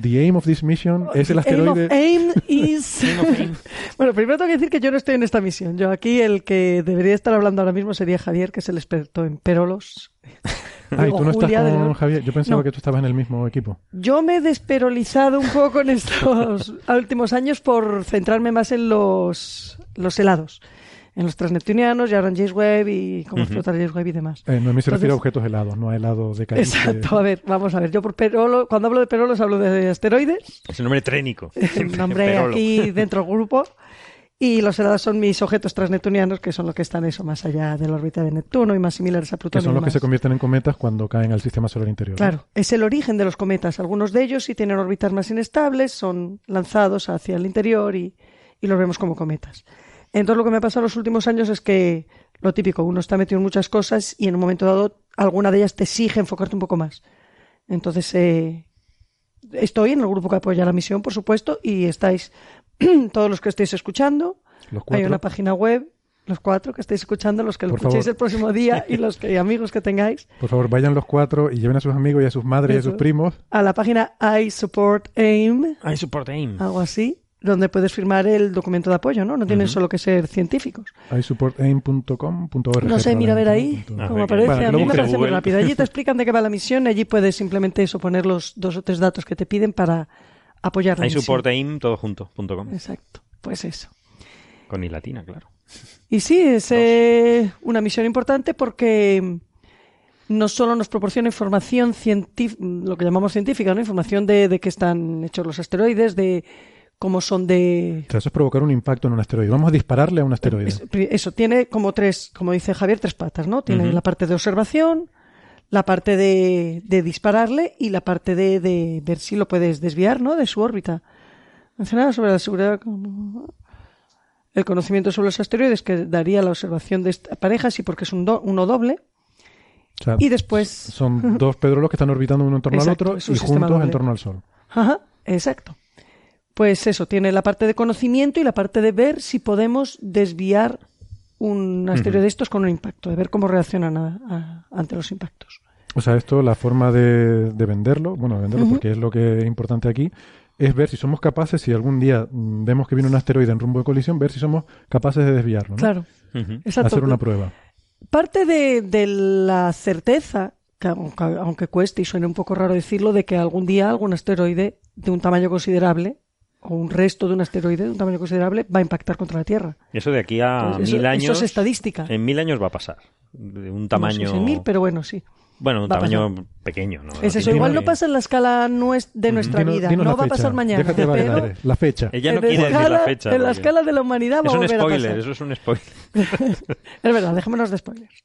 the aim of this mission es el The aim of asteroide. aim is... bueno, primero tengo que decir que yo no estoy en esta misión. Yo aquí el que debería estar hablando ahora mismo sería Javier, que es el experto en perolos. Ah, y tú no estás Julia de con León. Javier. Yo pensaba No. que tú estabas en el mismo equipo. Yo me he desperolizado un poco en estos últimos años por centrarme más en los, los helados. En los transneptunianos y ahora en James Webb y cómo explotar James Webb y demás. Eh, no, a mí se refiere a Entonces- objetos helados, no a helados de caliche. Exacto, a ver, vamos a ver. Yo por perolo, cuando hablo de perolos hablo de asteroides, Es un nombre trénico. un nombre aquí dentro del grupo. Y los helados son mis objetos transneptunianos, que son los que están eso más allá de la órbita de Neptuno y más similares a Plutón. Que son los que se convierten en cometas cuando caen al sistema solar interior. ¿no? Claro, es el origen de los cometas. Algunos de ellos sí tienen órbitas más inestables, son lanzados hacia el interior y, y los vemos como cometas. Entonces lo que me ha pasado los últimos años es que lo típico, uno está metido en muchas cosas y en un momento dado alguna de ellas te exige enfocarte un poco más. Entonces, eh, estoy en el grupo que apoya la misión, por supuesto, y estáis todos los que estéis escuchando. Los Hay cuatro. una página web, los cuatro que estéis escuchando, los que lo Por escuchéis favor. el próximo día y los que, amigos que tengáis, Por favor, vayan los cuatro y lleven a sus amigos y a sus madres y a Eso. sus primos. a la página I Support AIM, I support AIM. algo así, donde puedes firmar el documento de apoyo, ¿no? No tienen solo que ser científicos. isupportaim.com.org. No sé, mira a ver ahí. Ah, cómo ok. aparece. Que a mí me parece muy rápido. Allí te explican de qué va la misión y allí puedes simplemente eso, poner los dos o tres datos que te piden para apoyar la I misión. support AIM todo junto, punto com. Exacto, pues eso. Con i latina, claro. Y sí, es eh, una misión importante porque no solo nos proporciona información científica, lo que llamamos científica, ¿no? Información de, de qué están hechos los asteroides, de cómo son de... Eso es provocar un impacto en un asteroide. Vamos a dispararle a un asteroide. es- pri- eso, tiene como tres, como dice Javier, tres patas, ¿no? Tiene Ujú. la parte de observación, la parte de, de dispararle y la parte de, de ver si lo puedes desviar, ¿no? De su órbita. Mencionaba sobre la seguridad el conocimiento sobre los asteroides que daría la observación de esta pareja, sí, porque es un do- uno doble. O sea, Y después... son dos pedrolos que están orbitando uno en torno Exacto, al otro y juntos doble. en torno al Sol. Ajá, exacto. Pues eso, tiene la parte de conocimiento y la parte de ver si podemos desviar un asteroide de estos con un impacto, de ver cómo reaccionan a- a- ante los impactos. O sea, esto, la forma de, de venderlo, bueno, de venderlo porque es lo que es importante aquí, es ver si somos capaces, si algún día mm, vemos que viene un asteroide en rumbo de colisión, ver si somos capaces de desviarlo. ¿no? Claro, exacto. Hacer una prueba. Parte de, de la certeza, que aunque, aunque cueste y suene un poco raro decirlo, de que algún día algún asteroide de un tamaño considerable, o un resto de un asteroide de un tamaño considerable, va a impactar contra la Tierra. Y eso de aquí a Entonces, eso- mil años. eso es estadística. En mil años va a pasar. De un No tamaño. sé si en mil, pero bueno, sí. Bueno, un va tamaño pequeño, ¿no? Es eso, igual no pasa en la escala de nuestra Dinos- vida, no va a pasar mañana, Déjate pero. La fecha. Ella no en, quiere decir la fecha. en la escala de la humanidad va Es a un volver a spoiler, pasar. eso es un spoiler. Es verdad, dejémonos de spoilers.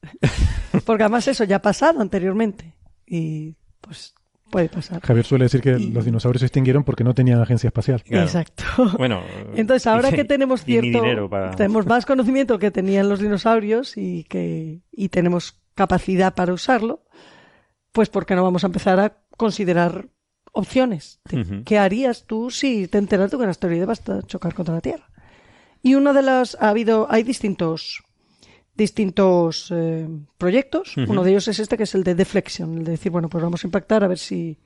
Porque además eso ya ha pasado anteriormente y pues puede pasar. Javier suele decir que Y- los dinosaurios se extinguieron porque no tenían agencia espacial. Claro. Exacto. Bueno. Entonces, ahora y- que tenemos cierto, dinero para- tenemos más conocimiento que tenían los dinosaurios y que y tenemos capacidad para usarlo, pues ¿por qué no vamos a empezar a considerar opciones? de. ¿Qué harías tú si te enteras de que un asteroide va a chocar contra la Tierra? Y una de las ha habido, hay distintos distintos eh, proyectos. Uno de ellos es este que es el de deflexion, el de decir, bueno, pues vamos a impactar a ver si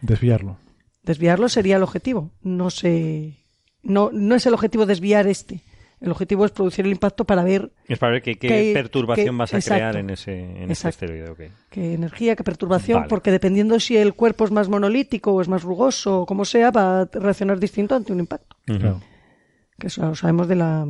Desviarlo. Desviarlo sería el objetivo. No se, no, no es el objetivo desviar este. El objetivo es producir el impacto para ver Es para ver qué, perturbación vas a exacto. crear en ese, en ese Exacto. asteroide. ok. qué energía, qué perturbación, Vale. porque dependiendo si el cuerpo es más monolítico o es más rugoso o como sea, va a reaccionar distinto ante un impacto. Ujú. Claro. Que eso lo sabemos de la.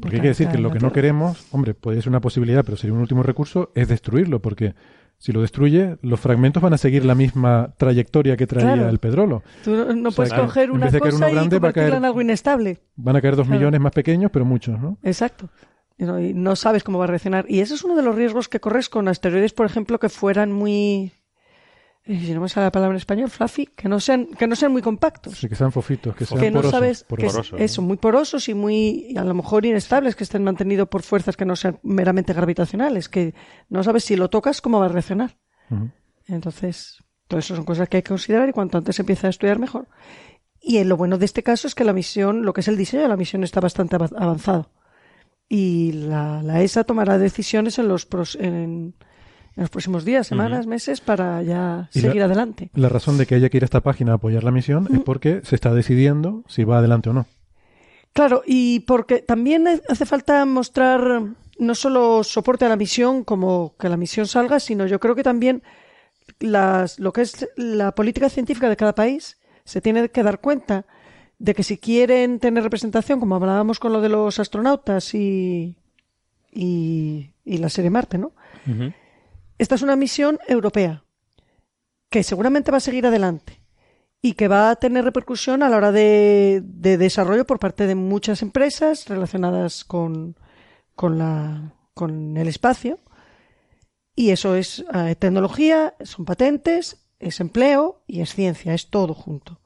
Porque hay que decir que lo que no queremos, hombre, puede ser una posibilidad, pero sería un último recurso, es destruirlo, porque si lo destruye, los fragmentos van a seguir la misma trayectoria que traía Claro. el pedrolo. Tú no, no O sea, puedes coger una cosa uno grande, y va a caer- en algo inestable. Van a caer dos Claro. millones más pequeños, pero muchos, ¿no? Exacto. Y no, y no sabes cómo va a reaccionar. Y ese es uno de los riesgos que corres con asteroides, por ejemplo, que fueran muy. Si no me sale la palabra en español, fluffy, que no sean, que no sean muy compactos. Sí, que sean fofitos, que sean que no porosos. sabes que porosos. ¿no? eso, muy porosos y muy y a lo mejor inestables, que estén mantenidos por fuerzas que no sean meramente gravitacionales, que no sabes si lo tocas cómo va a reaccionar. Entonces, todo eso son cosas que hay que considerar y cuanto antes se empieza a estudiar mejor. Y lo bueno de este caso es que la misión, lo que es el diseño de la misión está bastante ava- avanzado. Y la, la ESA tomará decisiones en los, pros- en, en los próximos días, semanas, meses para ya Y la- seguir adelante. La razón de que haya que ir a esta página a apoyar la misión es porque se está decidiendo si va adelante o no. Claro, y porque también ha- hace falta mostrar no solo soporte a la misión como que la misión salga, sino yo creo que también las, lo que es la política científica de cada país se tiene que dar cuenta de que si quieren tener representación, como hablábamos con lo de los astronautas y, y, y la serie Marte, ¿no? Ujú. Esta es una misión europea que seguramente va a seguir adelante y que va a tener repercusión a la hora de, de desarrollo por parte de muchas empresas relacionadas con, con, la, con el espacio. Y eso es eh, tecnología, son patentes, es empleo y es ciencia, es todo junto.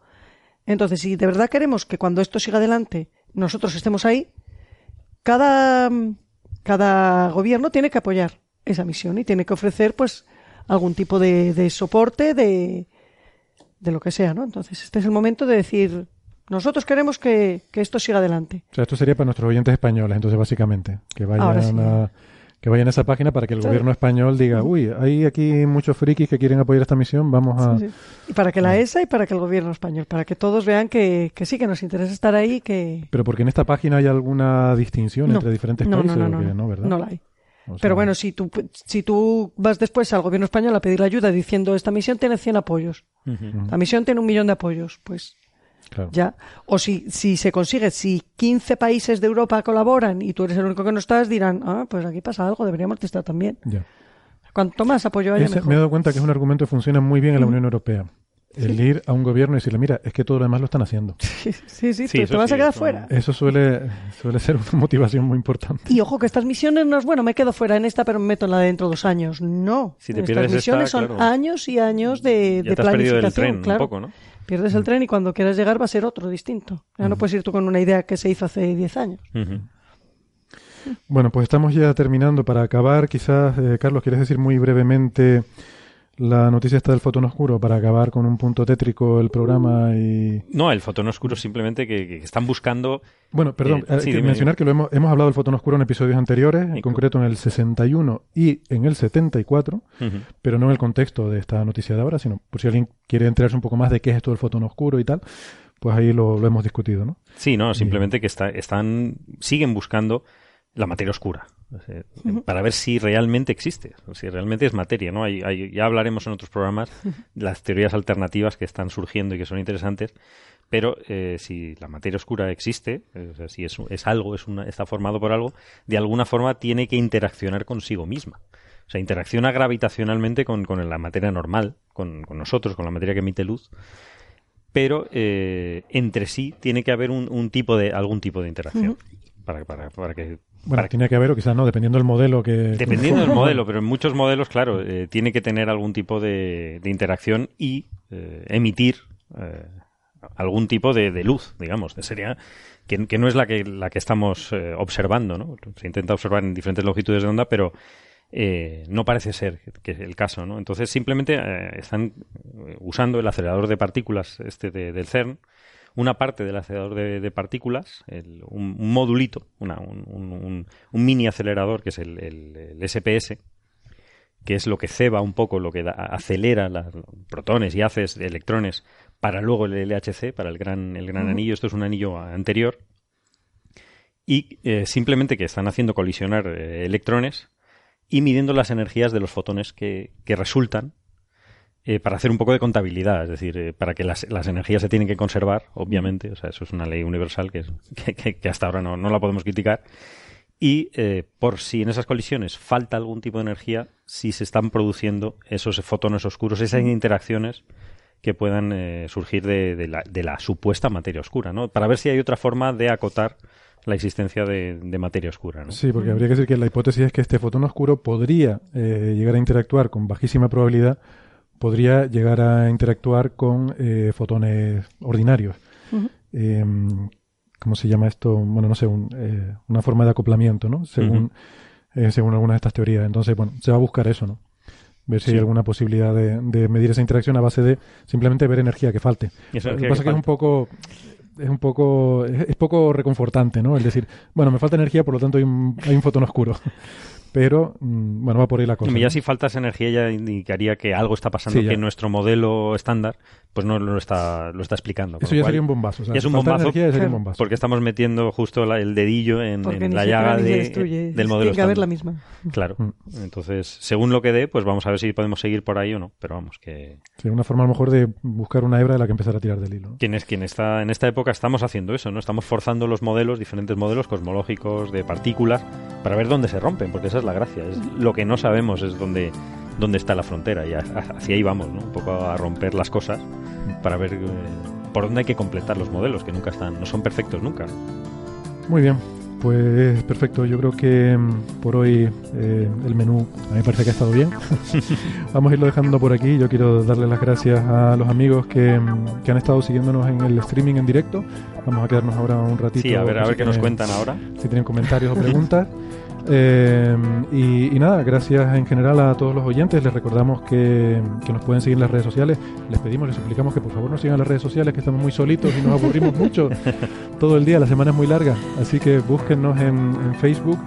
Entonces, si de verdad queremos que cuando esto siga adelante nosotros estemos ahí, cada, cada gobierno tiene que apoyar esa misión y tiene que ofrecer pues algún tipo de, de soporte, de, de lo que sea, ¿no? Entonces, este es el momento de decir, nosotros queremos que, que esto siga adelante. O sea, esto sería para nuestros oyentes españoles, entonces básicamente, que sí. vayan a que vayan a esa página para que el gobierno español diga, uy, hay aquí muchos frikis que quieren apoyar esta misión, vamos a... Sí. Y para que la ESA y para que el gobierno español, para que todos vean que, que sí, que nos interesa estar ahí, que... Pero porque en esta página hay alguna distinción No. entre diferentes no, países, no, ¿o no, no, no, ¿verdad? no la hay. O sea, Pero bueno, si tú, si tú vas después al gobierno español a pedir ayuda diciendo esta misión tiene 100 apoyos, la misión tiene un millón de apoyos, pues claro. ya. O si, si se consigue, si 15 países de Europa colaboran y tú eres el único que no estás, dirán, ah, pues aquí pasa algo, deberíamos de estar también. Ya. Cuanto más apoyo haya, Ese- mejor. me he dado cuenta que es un argumento que funciona muy bien en la Unión Europea. El ir a un gobierno y decirle, mira, es que todo lo demás lo están haciendo. Sí, sí, sí, Sí, te, vas sí, a quedar eso- fuera. Eso suele, suele ser una motivación muy importante. Y ojo que estas misiones no es bueno, me quedo fuera en esta, pero me meto en la de dentro de dos años. No. Si te estas esta, misiones son claro. años y años de, Ya de te has perdido del planificación. tren claro. un poco, ¿no? Pierdes el tren y cuando quieras llegar va a ser otro distinto. Ya no puedes ir tú con una idea que se hizo hace 10 años. Bueno, pues estamos ya terminando. Para acabar, quizás, eh, Carlos, ¿quieres decir muy brevemente la noticia esta del fotón oscuro para acabar con un punto tétrico el programa y... No, el fotón oscuro simplemente que, que están buscando Bueno, perdón, Eh, sí, mencionar que lo hemos, hemos hablado del fotón oscuro en episodios anteriores, en concreto en el 61 y en el 74, Ujú. pero no en el contexto de esta noticia de ahora, sino por si alguien quiere enterarse un poco más de qué es esto del fotón oscuro y tal, pues ahí lo, lo hemos discutido, ¿no? Sí, no, simplemente que está, están, siguen buscando la materia oscura. Para ver si realmente existe, si realmente es materia, ¿no? Hay, hay- ya hablaremos en otros programas las teorías alternativas que están surgiendo y que son interesantes, pero eh, si la materia oscura existe, eh, o sea, si es, es algo, es una, está formado por algo, de alguna forma tiene que interaccionar consigo misma. O sea, interacciona gravitacionalmente con, con la materia normal, con, con nosotros, con la materia que emite luz, pero eh, entre sí tiene que haber un, un tipo de algún tipo de interacción para, para, para que Bueno, tiene que haber, o quizás no, dependiendo del modelo que... dependiendo del modelo pero en muchos modelos claro eh, tiene que tener algún tipo de, de interacción y eh, emitir eh, algún tipo de, de luz digamos sería que, que no es la que la que estamos eh, observando no se intenta observar en diferentes longitudes de onda pero eh, no parece ser que es el caso, ¿no? Entonces simplemente están usando el acelerador de partículas este de- del CERN, una parte del acelerador de, de partículas, el- un, un modulito, una- un, un- un- un mini acelerador que es el, el- el SPS, que es lo que ceba un poco, lo que da- acelera los protones y haces electrones para luego el LHC, para el gran, el gran anillo. Esto es un anillo anterior. Y eh, simplemente que están haciendo colisionar eh, electrones y midiendo las energías de los fotones que, que resultan eh, para hacer un poco de contabilidad, es decir, eh, para que las, energías se tienen que conservar, obviamente, o sea, eso es una ley universal que hasta ahora no, no la podemos criticar, y eh, por si en esas colisiones falta algún tipo de energía, si se están produciendo esos fotones oscuros, esas interacciones que puedan eh, surgir de, de la, de la supuesta materia oscura, ¿no? Para ver si hay otra forma de acotar la existencia de, de materia oscura, ¿no? Sí, porque habría que decir que la hipótesis es que este fotón oscuro podría eh, llegar a interactuar con bajísima probabilidad, podría llegar a interactuar con eh, fotones ordinarios. Eh, ¿Cómo se llama esto? Bueno, no sé, un, eh, una forma de acoplamiento, ¿no? Según, eh, según algunas de estas teorías. Entonces, bueno, se va a buscar eso, ¿no? Ver si Sí. hay alguna posibilidad de, de medir esa interacción a base de simplemente ver energía que falte. Lo que pasa que es que es un poco es un poco es, es poco reconfortante, ¿no? El decir, bueno, me falta energía, por lo tanto hay un, hay un fotón oscuro. Pero mm, bueno, va por ahí la cosa. Y ya ¿no? si falta esa energía ya indicaría que algo está pasando Sí, que nuestro modelo estándar pues no lo está lo está explicando. Eso ya sería un bombazo. O sea, ya es un bombazo energía ya sería un bombazo. porque estamos metiendo justo la- el dedillo en, en la llaga de- destruye. del modelo Tiene que haber la misma. Claro. Mm. Entonces, según lo que dé, pues vamos a ver si podemos seguir por ahí o no. Pero vamos, que Sí, una forma a lo mejor de buscar una hebra de la que empezar a tirar del hilo. quien es quien está en esta época estamos haciendo eso, ¿no? Estamos forzando los modelos, diferentes modelos cosmológicos de partículas para ver dónde se rompen, porque esa es la gracia. Es lo que no sabemos es dónde dónde está la frontera y hacia ahí vamos, ¿no? Un poco a romper las cosas para ver eh, por dónde hay que completar los modelos que nunca están, no son perfectos nunca. Muy bien, pues perfecto. Yo creo que mm, por hoy eh, el menú a mí me parece que ha estado bien. Vamos a irlo dejando por aquí. Yo quiero darle las gracias a los amigos que, mm, que han estado siguiéndonos en el streaming en directo. Vamos a quedarnos ahora un ratito. Sí, a ver, a ver qué nos cuentan ahora. si tienen comentarios o preguntas. Eh, y, y nada, gracias en general a todos los oyentes. Les recordamos que, que nos pueden seguir en las redes sociales. Les pedimos, les suplicamos que por favor nos sigan en las redes sociales, que estamos muy solitos y nos aburrimos mucho todo el día. La semana es muy larga. Así que búsquennos en, en Facebook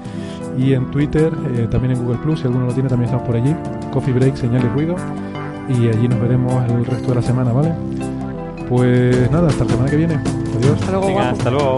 y en Twitter, eh, también en Google Plus. Si alguno lo tiene, también estamos por allí. Coffee Break, señal y ruido. Y allí nos veremos el resto de la semana, ¿vale? Pues nada, hasta la semana que viene. Adiós. Hasta luego, Venga, guapo. hasta luego.